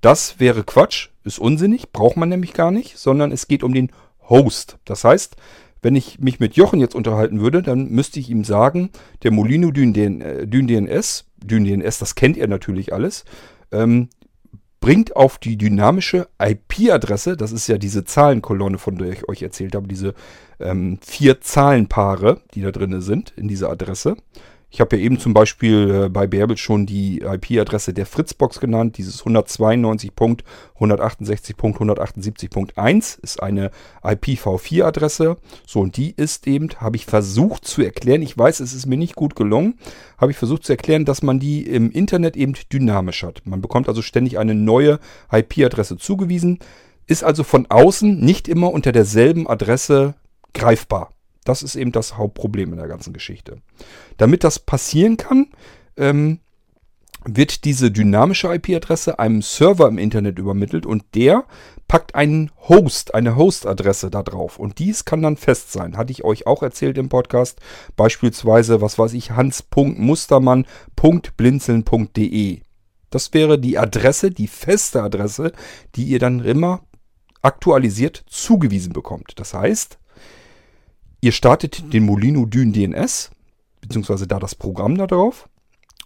Das wäre Quatsch, ist unsinnig, braucht man nämlich gar nicht, sondern es geht um den Host. Das heißt, wenn ich mich mit Jochen jetzt unterhalten würde, dann müsste ich ihm sagen, der Molino Dyn, DNS, Dyn DNS, das kennt ihr natürlich alles, ähm, bringt auf die dynamische IP-Adresse, das ist ja diese Zahlenkolonne, von der ich euch erzählt habe, diese ähm, vier Zahlenpaare, die da drin sind in dieser Adresse, ich habe ja eben zum Beispiel äh, bei Bärbel schon die IP-Adresse der Fritzbox genannt. Dieses 192.168.178.1 ist eine IPv4-Adresse. So, und die ist eben, habe ich versucht zu erklären, ich weiß, es ist mir nicht gut gelungen, habe ich versucht zu erklären, dass man die im Internet eben dynamisch hat. Man bekommt also ständig eine neue IP-Adresse zugewiesen, ist also von außen nicht immer unter derselben Adresse greifbar. Das ist eben das Hauptproblem in der ganzen Geschichte. Damit das passieren kann, ähm, wird diese dynamische IP-Adresse einem Server im Internet übermittelt und der packt einen Host, eine Host-Adresse da drauf. Und dies kann dann fest sein. Hatte ich euch auch erzählt im Podcast. Beispielsweise, was weiß ich, hans.mustermann.blinzeln.de. Das wäre die Adresse, die feste Adresse, die ihr dann immer aktualisiert zugewiesen bekommt. Das heißt, Ihr startet den Molino Dyn DNS, beziehungsweise da das Programm da drauf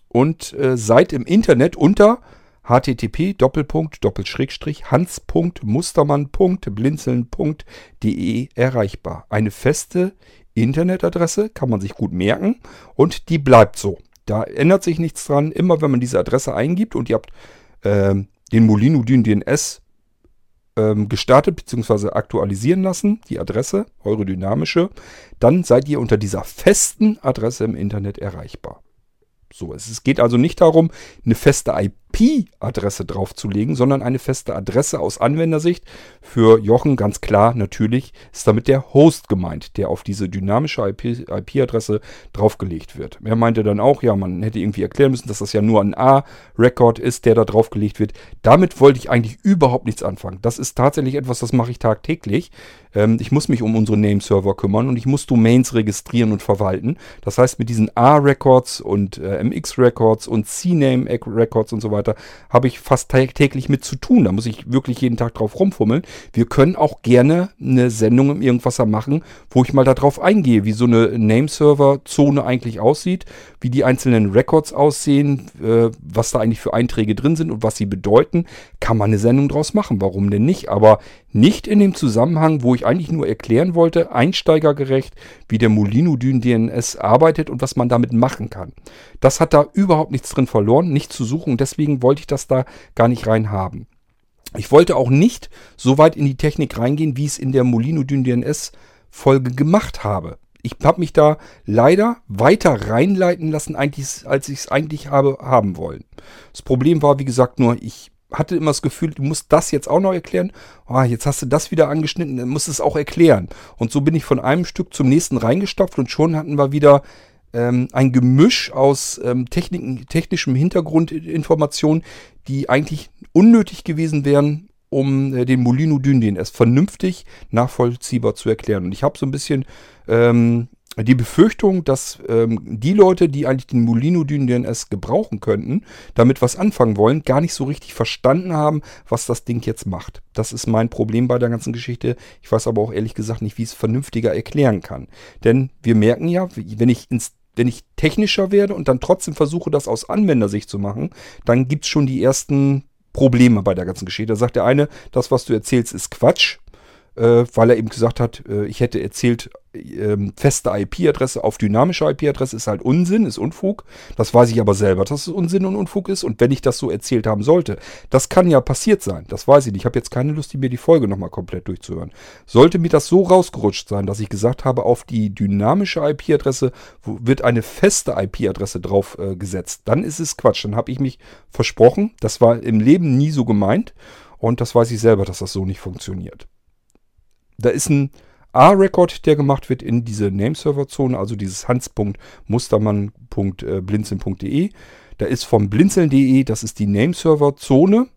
und äh, seid im Internet unter http hans.mustermann.blinzeln.de erreichbar. Eine feste Internetadresse kann man sich gut merken und die bleibt so. Da ändert sich nichts dran. Immer wenn man diese Adresse eingibt und ihr habt äh, den Molino DNS ähm, gestartet bzw. aktualisieren lassen, die Adresse, eure dynamische, dann seid ihr unter dieser festen Adresse im Internet erreichbar. So, es geht also nicht darum, eine feste IP-Adresse draufzulegen, sondern eine feste Adresse aus Anwendersicht. Für Jochen ganz klar, natürlich ist damit der Host gemeint, der auf diese dynamische IP-Adresse draufgelegt wird. Er meinte dann auch, ja, man hätte irgendwie erklären müssen, dass das ja nur ein A-Record ist, der da draufgelegt wird. Damit wollte ich eigentlich überhaupt nichts anfangen. Das ist tatsächlich etwas, das mache ich tagtäglich. Ähm, ich muss mich um unsere Name-Server kümmern und ich muss Domains registrieren und verwalten. Das heißt, mit diesen A-Records und äh, MX-Records und CNAME-Records und so weiter habe ich fast täglich mit zu tun. Da muss ich wirklich jeden Tag drauf rumfummeln. Wir können auch gerne eine Sendung im Irgendwasser machen, wo ich mal darauf eingehe, wie so eine Name-Server-Zone eigentlich aussieht, wie die einzelnen Records aussehen, äh, was da eigentlich für Einträge drin sind und was sie bedeuten. Kann man eine Sendung draus machen. Warum denn nicht? Aber nicht in dem Zusammenhang, wo ich eigentlich nur erklären wollte, einsteigergerecht, wie der Molino Dyn DNS arbeitet und was man damit machen kann. Das hat da überhaupt nichts drin verloren, nichts zu suchen deswegen wollte ich das da gar nicht rein haben. Ich wollte auch nicht so weit in die Technik reingehen, wie ich es in der Molino Dyn DNS Folge gemacht habe. Ich habe mich da leider weiter reinleiten lassen, als ich es eigentlich habe haben wollen. Das Problem war, wie gesagt, nur ich hatte immer das Gefühl, du musst das jetzt auch noch erklären. Oh, jetzt hast du das wieder angeschnitten, dann musst du es auch erklären. Und so bin ich von einem Stück zum nächsten reingestopft und schon hatten wir wieder ähm, ein Gemisch aus ähm, Techniken, technischem Hintergrundinformationen, die eigentlich unnötig gewesen wären, um äh, den Molino Dyn DNS vernünftig nachvollziehbar zu erklären. Und ich habe so ein bisschen ähm, die Befürchtung, dass ähm, die Leute, die eigentlich den Molino Dyn DNS gebrauchen könnten, damit was anfangen wollen, gar nicht so richtig verstanden haben, was das Ding jetzt macht. Das ist mein Problem bei der ganzen Geschichte. Ich weiß aber auch ehrlich gesagt nicht, wie ich es vernünftiger erklären kann. Denn wir merken ja, wenn ich ins wenn ich technischer werde und dann trotzdem versuche, das aus Anwendersicht zu machen, dann gibt's schon die ersten Probleme bei der ganzen Geschichte. Da sagt der eine, das, was du erzählst, ist Quatsch, weil er eben gesagt hat, äh, ich hätte erzählt, ähm, feste IP-Adresse auf dynamische IP-Adresse ist halt Unsinn, ist Unfug. Das weiß ich aber selber, dass es Unsinn und Unfug ist. Und wenn ich das so erzählt haben sollte, das kann ja passiert sein. Das weiß ich nicht. Ich habe jetzt keine Lust, mir die Folge nochmal komplett durchzuhören. Sollte mir das so rausgerutscht sein, dass ich gesagt habe, auf die dynamische IP-Adresse wird eine feste IP-Adresse drauf äh, gesetzt, dann ist es Quatsch. Dann habe ich mich versprochen. Das war im Leben nie so gemeint. Und das weiß ich selber, dass das so nicht funktioniert. Da ist ein A-Record, der gemacht wird in diese Nameserver-Zone, also dieses hans.mustermann.blinzeln.de. Da ist vom blinzeln.de, das ist die Nameserver-Zone.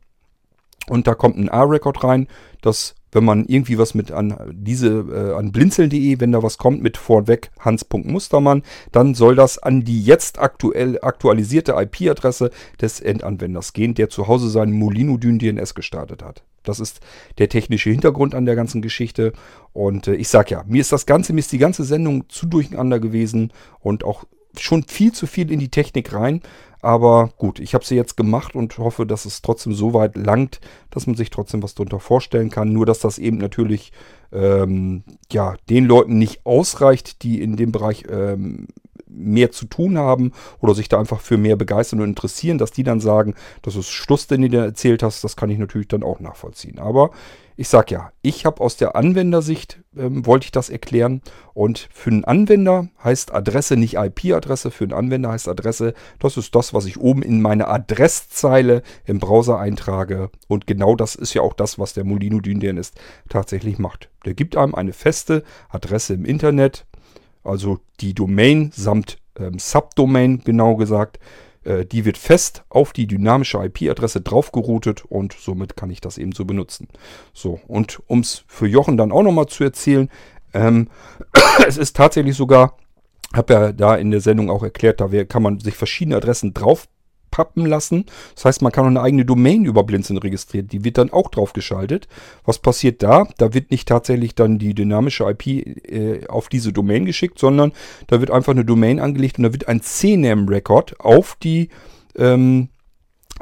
Und da kommt ein A-Record rein, das wenn man irgendwie was mit an diese äh, an blinzeln.de, wenn da was kommt mit vorweg hans.mustermann, dann soll das an die jetzt aktuell aktualisierte IP-Adresse des Endanwenders gehen, der zu Hause seinen Molino Dyn DNS gestartet hat. Das ist der technische Hintergrund an der ganzen Geschichte. Und äh, ich sag ja, mir ist das Ganze, mir ist die ganze Sendung zu durcheinander gewesen und auch schon viel zu viel in die Technik rein. Aber gut, ich habe sie jetzt gemacht und hoffe, dass es trotzdem so weit langt, dass man sich trotzdem was darunter vorstellen kann. Nur, dass das eben natürlich ähm, ja, den Leuten nicht ausreicht, die in dem Bereich ähm, mehr zu tun haben oder sich da einfach für mehr begeistern und interessieren, dass die dann sagen, das ist Schluss, den du dir erzählt hast, das kann ich natürlich dann auch nachvollziehen. Aber ich sag ja, ich habe aus der Anwendersicht, ähm, wollte ich das erklären. Und für einen Anwender heißt Adresse nicht IP-Adresse, für einen Anwender heißt Adresse, das ist das, was ich oben in meine Adresszeile im Browser eintrage. Und genau das ist ja auch das, was der Molino DNS tatsächlich macht. Der gibt einem eine feste Adresse im Internet, also die Domain samt ähm, Subdomain genau gesagt, äh, die wird fest auf die dynamische IP-Adresse draufgeroutet und somit kann ich das eben so benutzen. So, und um es für Jochen dann auch nochmal zu erzählen, ähm, es ist tatsächlich sogar, habe ja da in der Sendung auch erklärt, da kann man sich verschiedene Adressen drauf pappen lassen. Das heißt, man kann auch eine eigene Domain über Blinzeln registrieren. Die wird dann auch draufgeschaltet. Was passiert da? Da wird nicht tatsächlich dann die dynamische IP äh, auf diese Domain geschickt, sondern da wird einfach eine Domain angelegt und da wird ein CNAME-Record auf die ähm,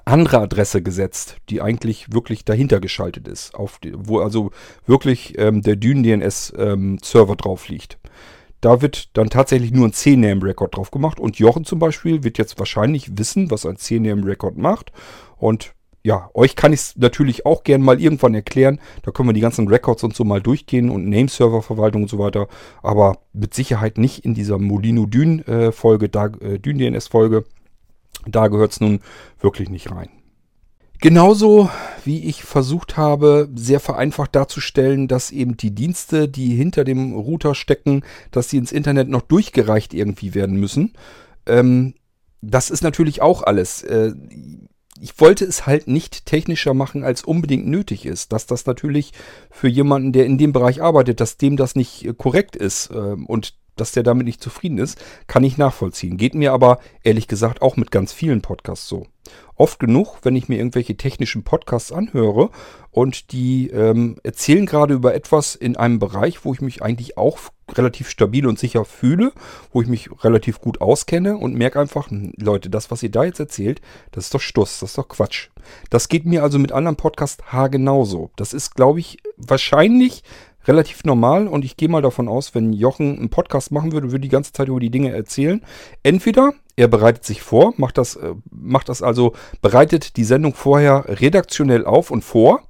andere Adresse gesetzt, die eigentlich wirklich dahinter geschaltet ist, auf die, wo also wirklich ähm, der Dyn-DNS-Server ähm, drauf liegt. Da wird dann tatsächlich nur ein C-Name-Record drauf gemacht. Und Jochen zum Beispiel wird jetzt wahrscheinlich wissen, was ein C-Name-Record macht. Und ja, euch kann ich es natürlich auch gern mal irgendwann erklären. Da können wir die ganzen Records und so mal durchgehen und Nameserver-Verwaltung und so weiter. Aber mit Sicherheit nicht in dieser Molino Dyn-Folge, äh, äh, Dyn-DNS-Folge. Da gehört es nun wirklich nicht rein. Genauso wie ich versucht habe, sehr vereinfacht darzustellen, dass eben die Dienste, die hinter dem Router stecken, dass sie ins Internet noch durchgereicht irgendwie werden müssen. Ähm, das ist natürlich auch alles. Äh, ich wollte es halt nicht technischer machen, als unbedingt nötig ist. Dass das natürlich für jemanden, der in dem Bereich arbeitet, dass dem das nicht äh, korrekt ist äh, und dass der damit nicht zufrieden ist, kann ich nachvollziehen. Geht mir aber ehrlich gesagt auch mit ganz vielen Podcasts so oft genug, wenn ich mir irgendwelche technischen Podcasts anhöre und die ähm, erzählen gerade über etwas in einem Bereich, wo ich mich eigentlich auch relativ stabil und sicher fühle, wo ich mich relativ gut auskenne und merke einfach, hm, Leute, das, was ihr da jetzt erzählt, das ist doch Stuss, das ist doch Quatsch. Das geht mir also mit anderen Podcasts haargenauso. Das ist, glaube ich, wahrscheinlich relativ normal und ich gehe mal davon aus, wenn Jochen einen Podcast machen würde, würde die ganze Zeit über die Dinge erzählen. Entweder er bereitet sich vor, macht das, äh, macht das also, bereitet die Sendung vorher redaktionell auf und vor.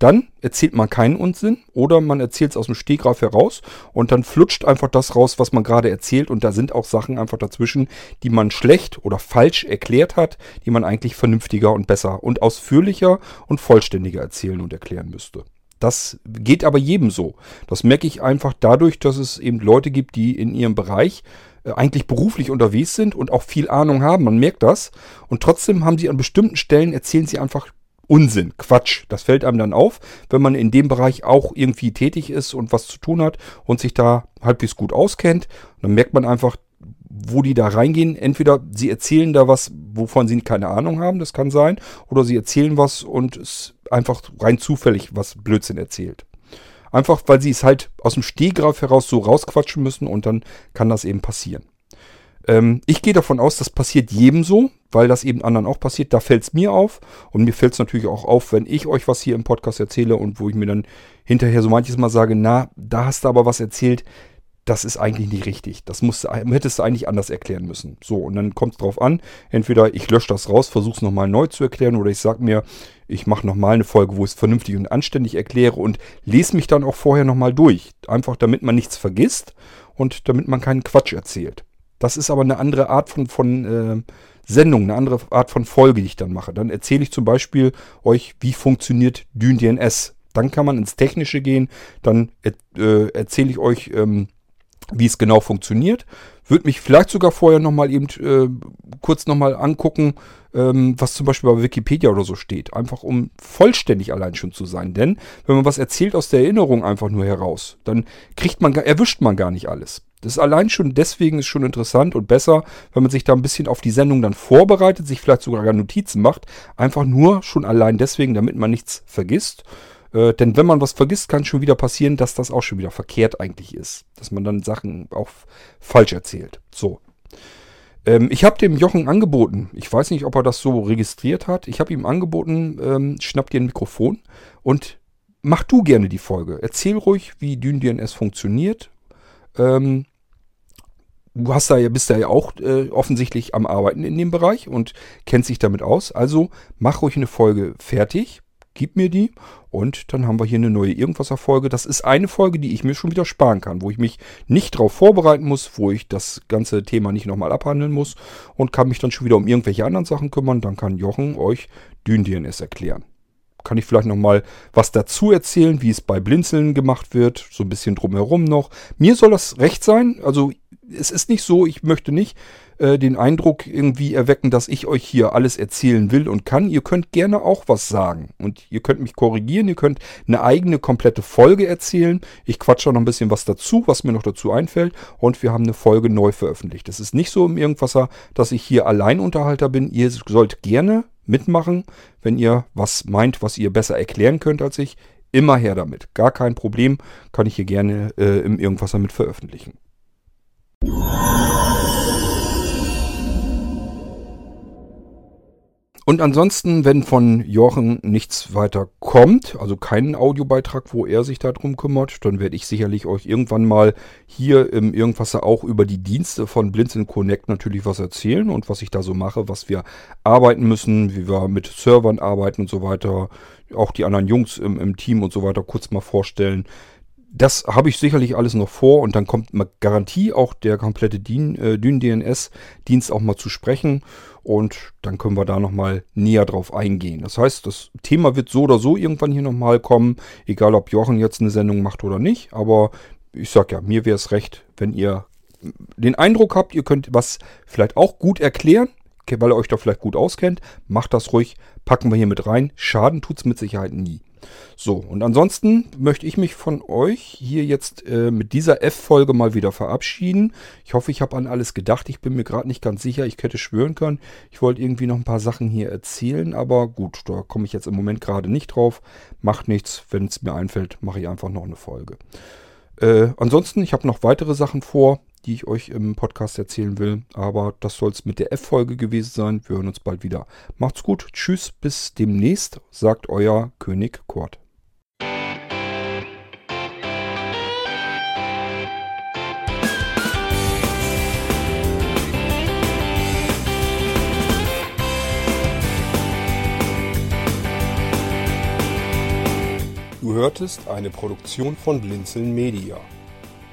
Dann erzählt man keinen Unsinn oder man erzählt es aus dem Stegreif heraus und dann flutscht einfach das raus, was man gerade erzählt und da sind auch Sachen einfach dazwischen, die man schlecht oder falsch erklärt hat, die man eigentlich vernünftiger und besser und ausführlicher und vollständiger erzählen und erklären müsste. Das geht aber jedem so. Das merke ich einfach dadurch, dass es eben Leute gibt, die in ihrem Bereich eigentlich beruflich unterwegs sind und auch viel Ahnung haben, man merkt das. Und trotzdem haben sie an bestimmten Stellen, erzählen sie einfach Unsinn, Quatsch. Das fällt einem dann auf, wenn man in dem Bereich auch irgendwie tätig ist und was zu tun hat und sich da halbwegs gut auskennt. dann merkt man einfach, wo die da reingehen. Entweder sie erzählen da was, wovon sie keine Ahnung haben, das kann sein, oder sie erzählen was und es einfach rein zufällig was Blödsinn erzählt. Einfach, weil sie es halt aus dem Stehgreif heraus so rausquatschen müssen und dann kann das eben passieren. Ähm, ich gehe davon aus, das passiert jedem so, weil das eben anderen auch passiert. Da fällt es mir auf und mir fällt es natürlich auch auf, wenn ich euch was hier im Podcast erzähle und wo ich mir dann hinterher so manches Mal sage, na, da hast du aber was erzählt, das ist eigentlich nicht richtig. Das musst, hättest du eigentlich anders erklären müssen. So, und dann kommt es drauf an, entweder ich lösche das raus, versuche es nochmal neu zu erklären, oder ich sage mir, ich mache nochmal eine Folge, wo ich es vernünftig und anständig erkläre und lese mich dann auch vorher nochmal durch. Einfach damit man nichts vergisst und damit man keinen Quatsch erzählt. Das ist aber eine andere Art von, von äh, Sendung, eine andere Art von Folge, die ich dann mache. Dann erzähle ich zum Beispiel euch, wie funktioniert DynDNS. Dann kann man ins Technische gehen. Dann äh, erzähle ich euch, ähm, wie es genau funktioniert. Würde mich vielleicht sogar vorher nochmal eben äh, kurz nochmal angucken, ähm, was zum Beispiel bei Wikipedia oder so steht. Einfach um vollständig allein schon zu sein. Denn wenn man was erzählt aus der Erinnerung einfach nur heraus, dann kriegt man, erwischt man gar nicht alles. Das ist allein schon deswegen ist schon interessant und besser, wenn man sich da ein bisschen auf die Sendung dann vorbereitet, sich vielleicht sogar Notizen macht. Einfach nur schon allein deswegen, damit man nichts vergisst. Äh, denn wenn man was vergisst, kann schon wieder passieren, dass das auch schon wieder verkehrt eigentlich ist. Dass man dann Sachen auch falsch erzählt. So. Ähm, ich habe dem Jochen angeboten, ich weiß nicht, ob er das so registriert hat, ich habe ihm angeboten, ähm, schnapp dir ein Mikrofon und mach du gerne die Folge. Erzähl ruhig, wie DynDNS funktioniert. Ähm, du hast da ja, bist da ja auch äh, offensichtlich am Arbeiten in dem Bereich und kennst dich damit aus. Also mach ruhig eine Folge fertig gib mir die und dann haben wir hier eine neue Irgendwasser-Folge. Das ist eine Folge, die ich mir schon wieder sparen kann, wo ich mich nicht darauf vorbereiten muss, wo ich das ganze Thema nicht nochmal abhandeln muss und kann mich dann schon wieder um irgendwelche anderen Sachen kümmern. Dann kann Jochen euch DynDNS erklären. Kann ich vielleicht nochmal was dazu erzählen, wie es bei Blinzeln gemacht wird, so ein bisschen drumherum noch. Mir soll das recht sein, also es ist nicht so, ich möchte nicht äh, den Eindruck irgendwie erwecken, dass ich euch hier alles erzählen will und kann. Ihr könnt gerne auch was sagen und ihr könnt mich korrigieren, ihr könnt eine eigene komplette Folge erzählen. Ich quatsche noch ein bisschen was dazu, was mir noch dazu einfällt und wir haben eine Folge neu veröffentlicht. Es ist nicht so im Irgendwasser, dass ich hier Alleinunterhalter bin. Ihr sollt gerne mitmachen, wenn ihr was meint, was ihr besser erklären könnt als ich. Immer her damit. Gar kein Problem. Kann ich hier gerne äh, im Irgendwasser mit veröffentlichen. Und ansonsten, wenn von Jochen nichts weiter kommt, also keinen Audiobeitrag, wo er sich darum kümmert, dann werde ich sicherlich euch irgendwann mal hier im Irgendwas auch über die Dienste von Blinzeln Connect natürlich was erzählen und was ich da so mache, was wir arbeiten müssen, wie wir mit Servern arbeiten und so weiter. Auch die anderen Jungs im, im Team und so weiter kurz mal vorstellen. Das habe ich sicherlich alles noch vor und dann kommt Garantie auch der komplette äh, DYN-DNS-Dienst auch mal zu sprechen und dann können wir da nochmal näher drauf eingehen. Das heißt, das Thema wird so oder so irgendwann hier nochmal kommen, egal ob Jochen jetzt eine Sendung macht oder nicht, aber ich sag ja, mir wäre es recht, wenn ihr den Eindruck habt, ihr könnt was vielleicht auch gut erklären, weil ihr euch da vielleicht gut auskennt, macht das ruhig, packen wir hier mit rein. Schaden tut es mit Sicherheit nie. So, und ansonsten möchte ich mich von euch hier jetzt äh, mit dieser F-Folge mal wieder verabschieden. Ich hoffe, ich habe an alles gedacht. Ich bin mir gerade nicht ganz sicher. Ich hätte schwören können, ich wollte irgendwie noch ein paar Sachen hier erzählen, aber gut, da komme ich jetzt im Moment gerade nicht drauf. Macht nichts. Wenn es mir einfällt, mache ich einfach noch eine Folge. Äh, ansonsten, ich habe noch weitere Sachen vor die ich euch im Podcast erzählen will. Aber das soll es mit der F-Folge gewesen sein. Wir hören uns bald wieder. Macht's gut. Tschüss. Bis demnächst, sagt euer König Kurt. Du hörtest eine Produktion von Blinzeln Media.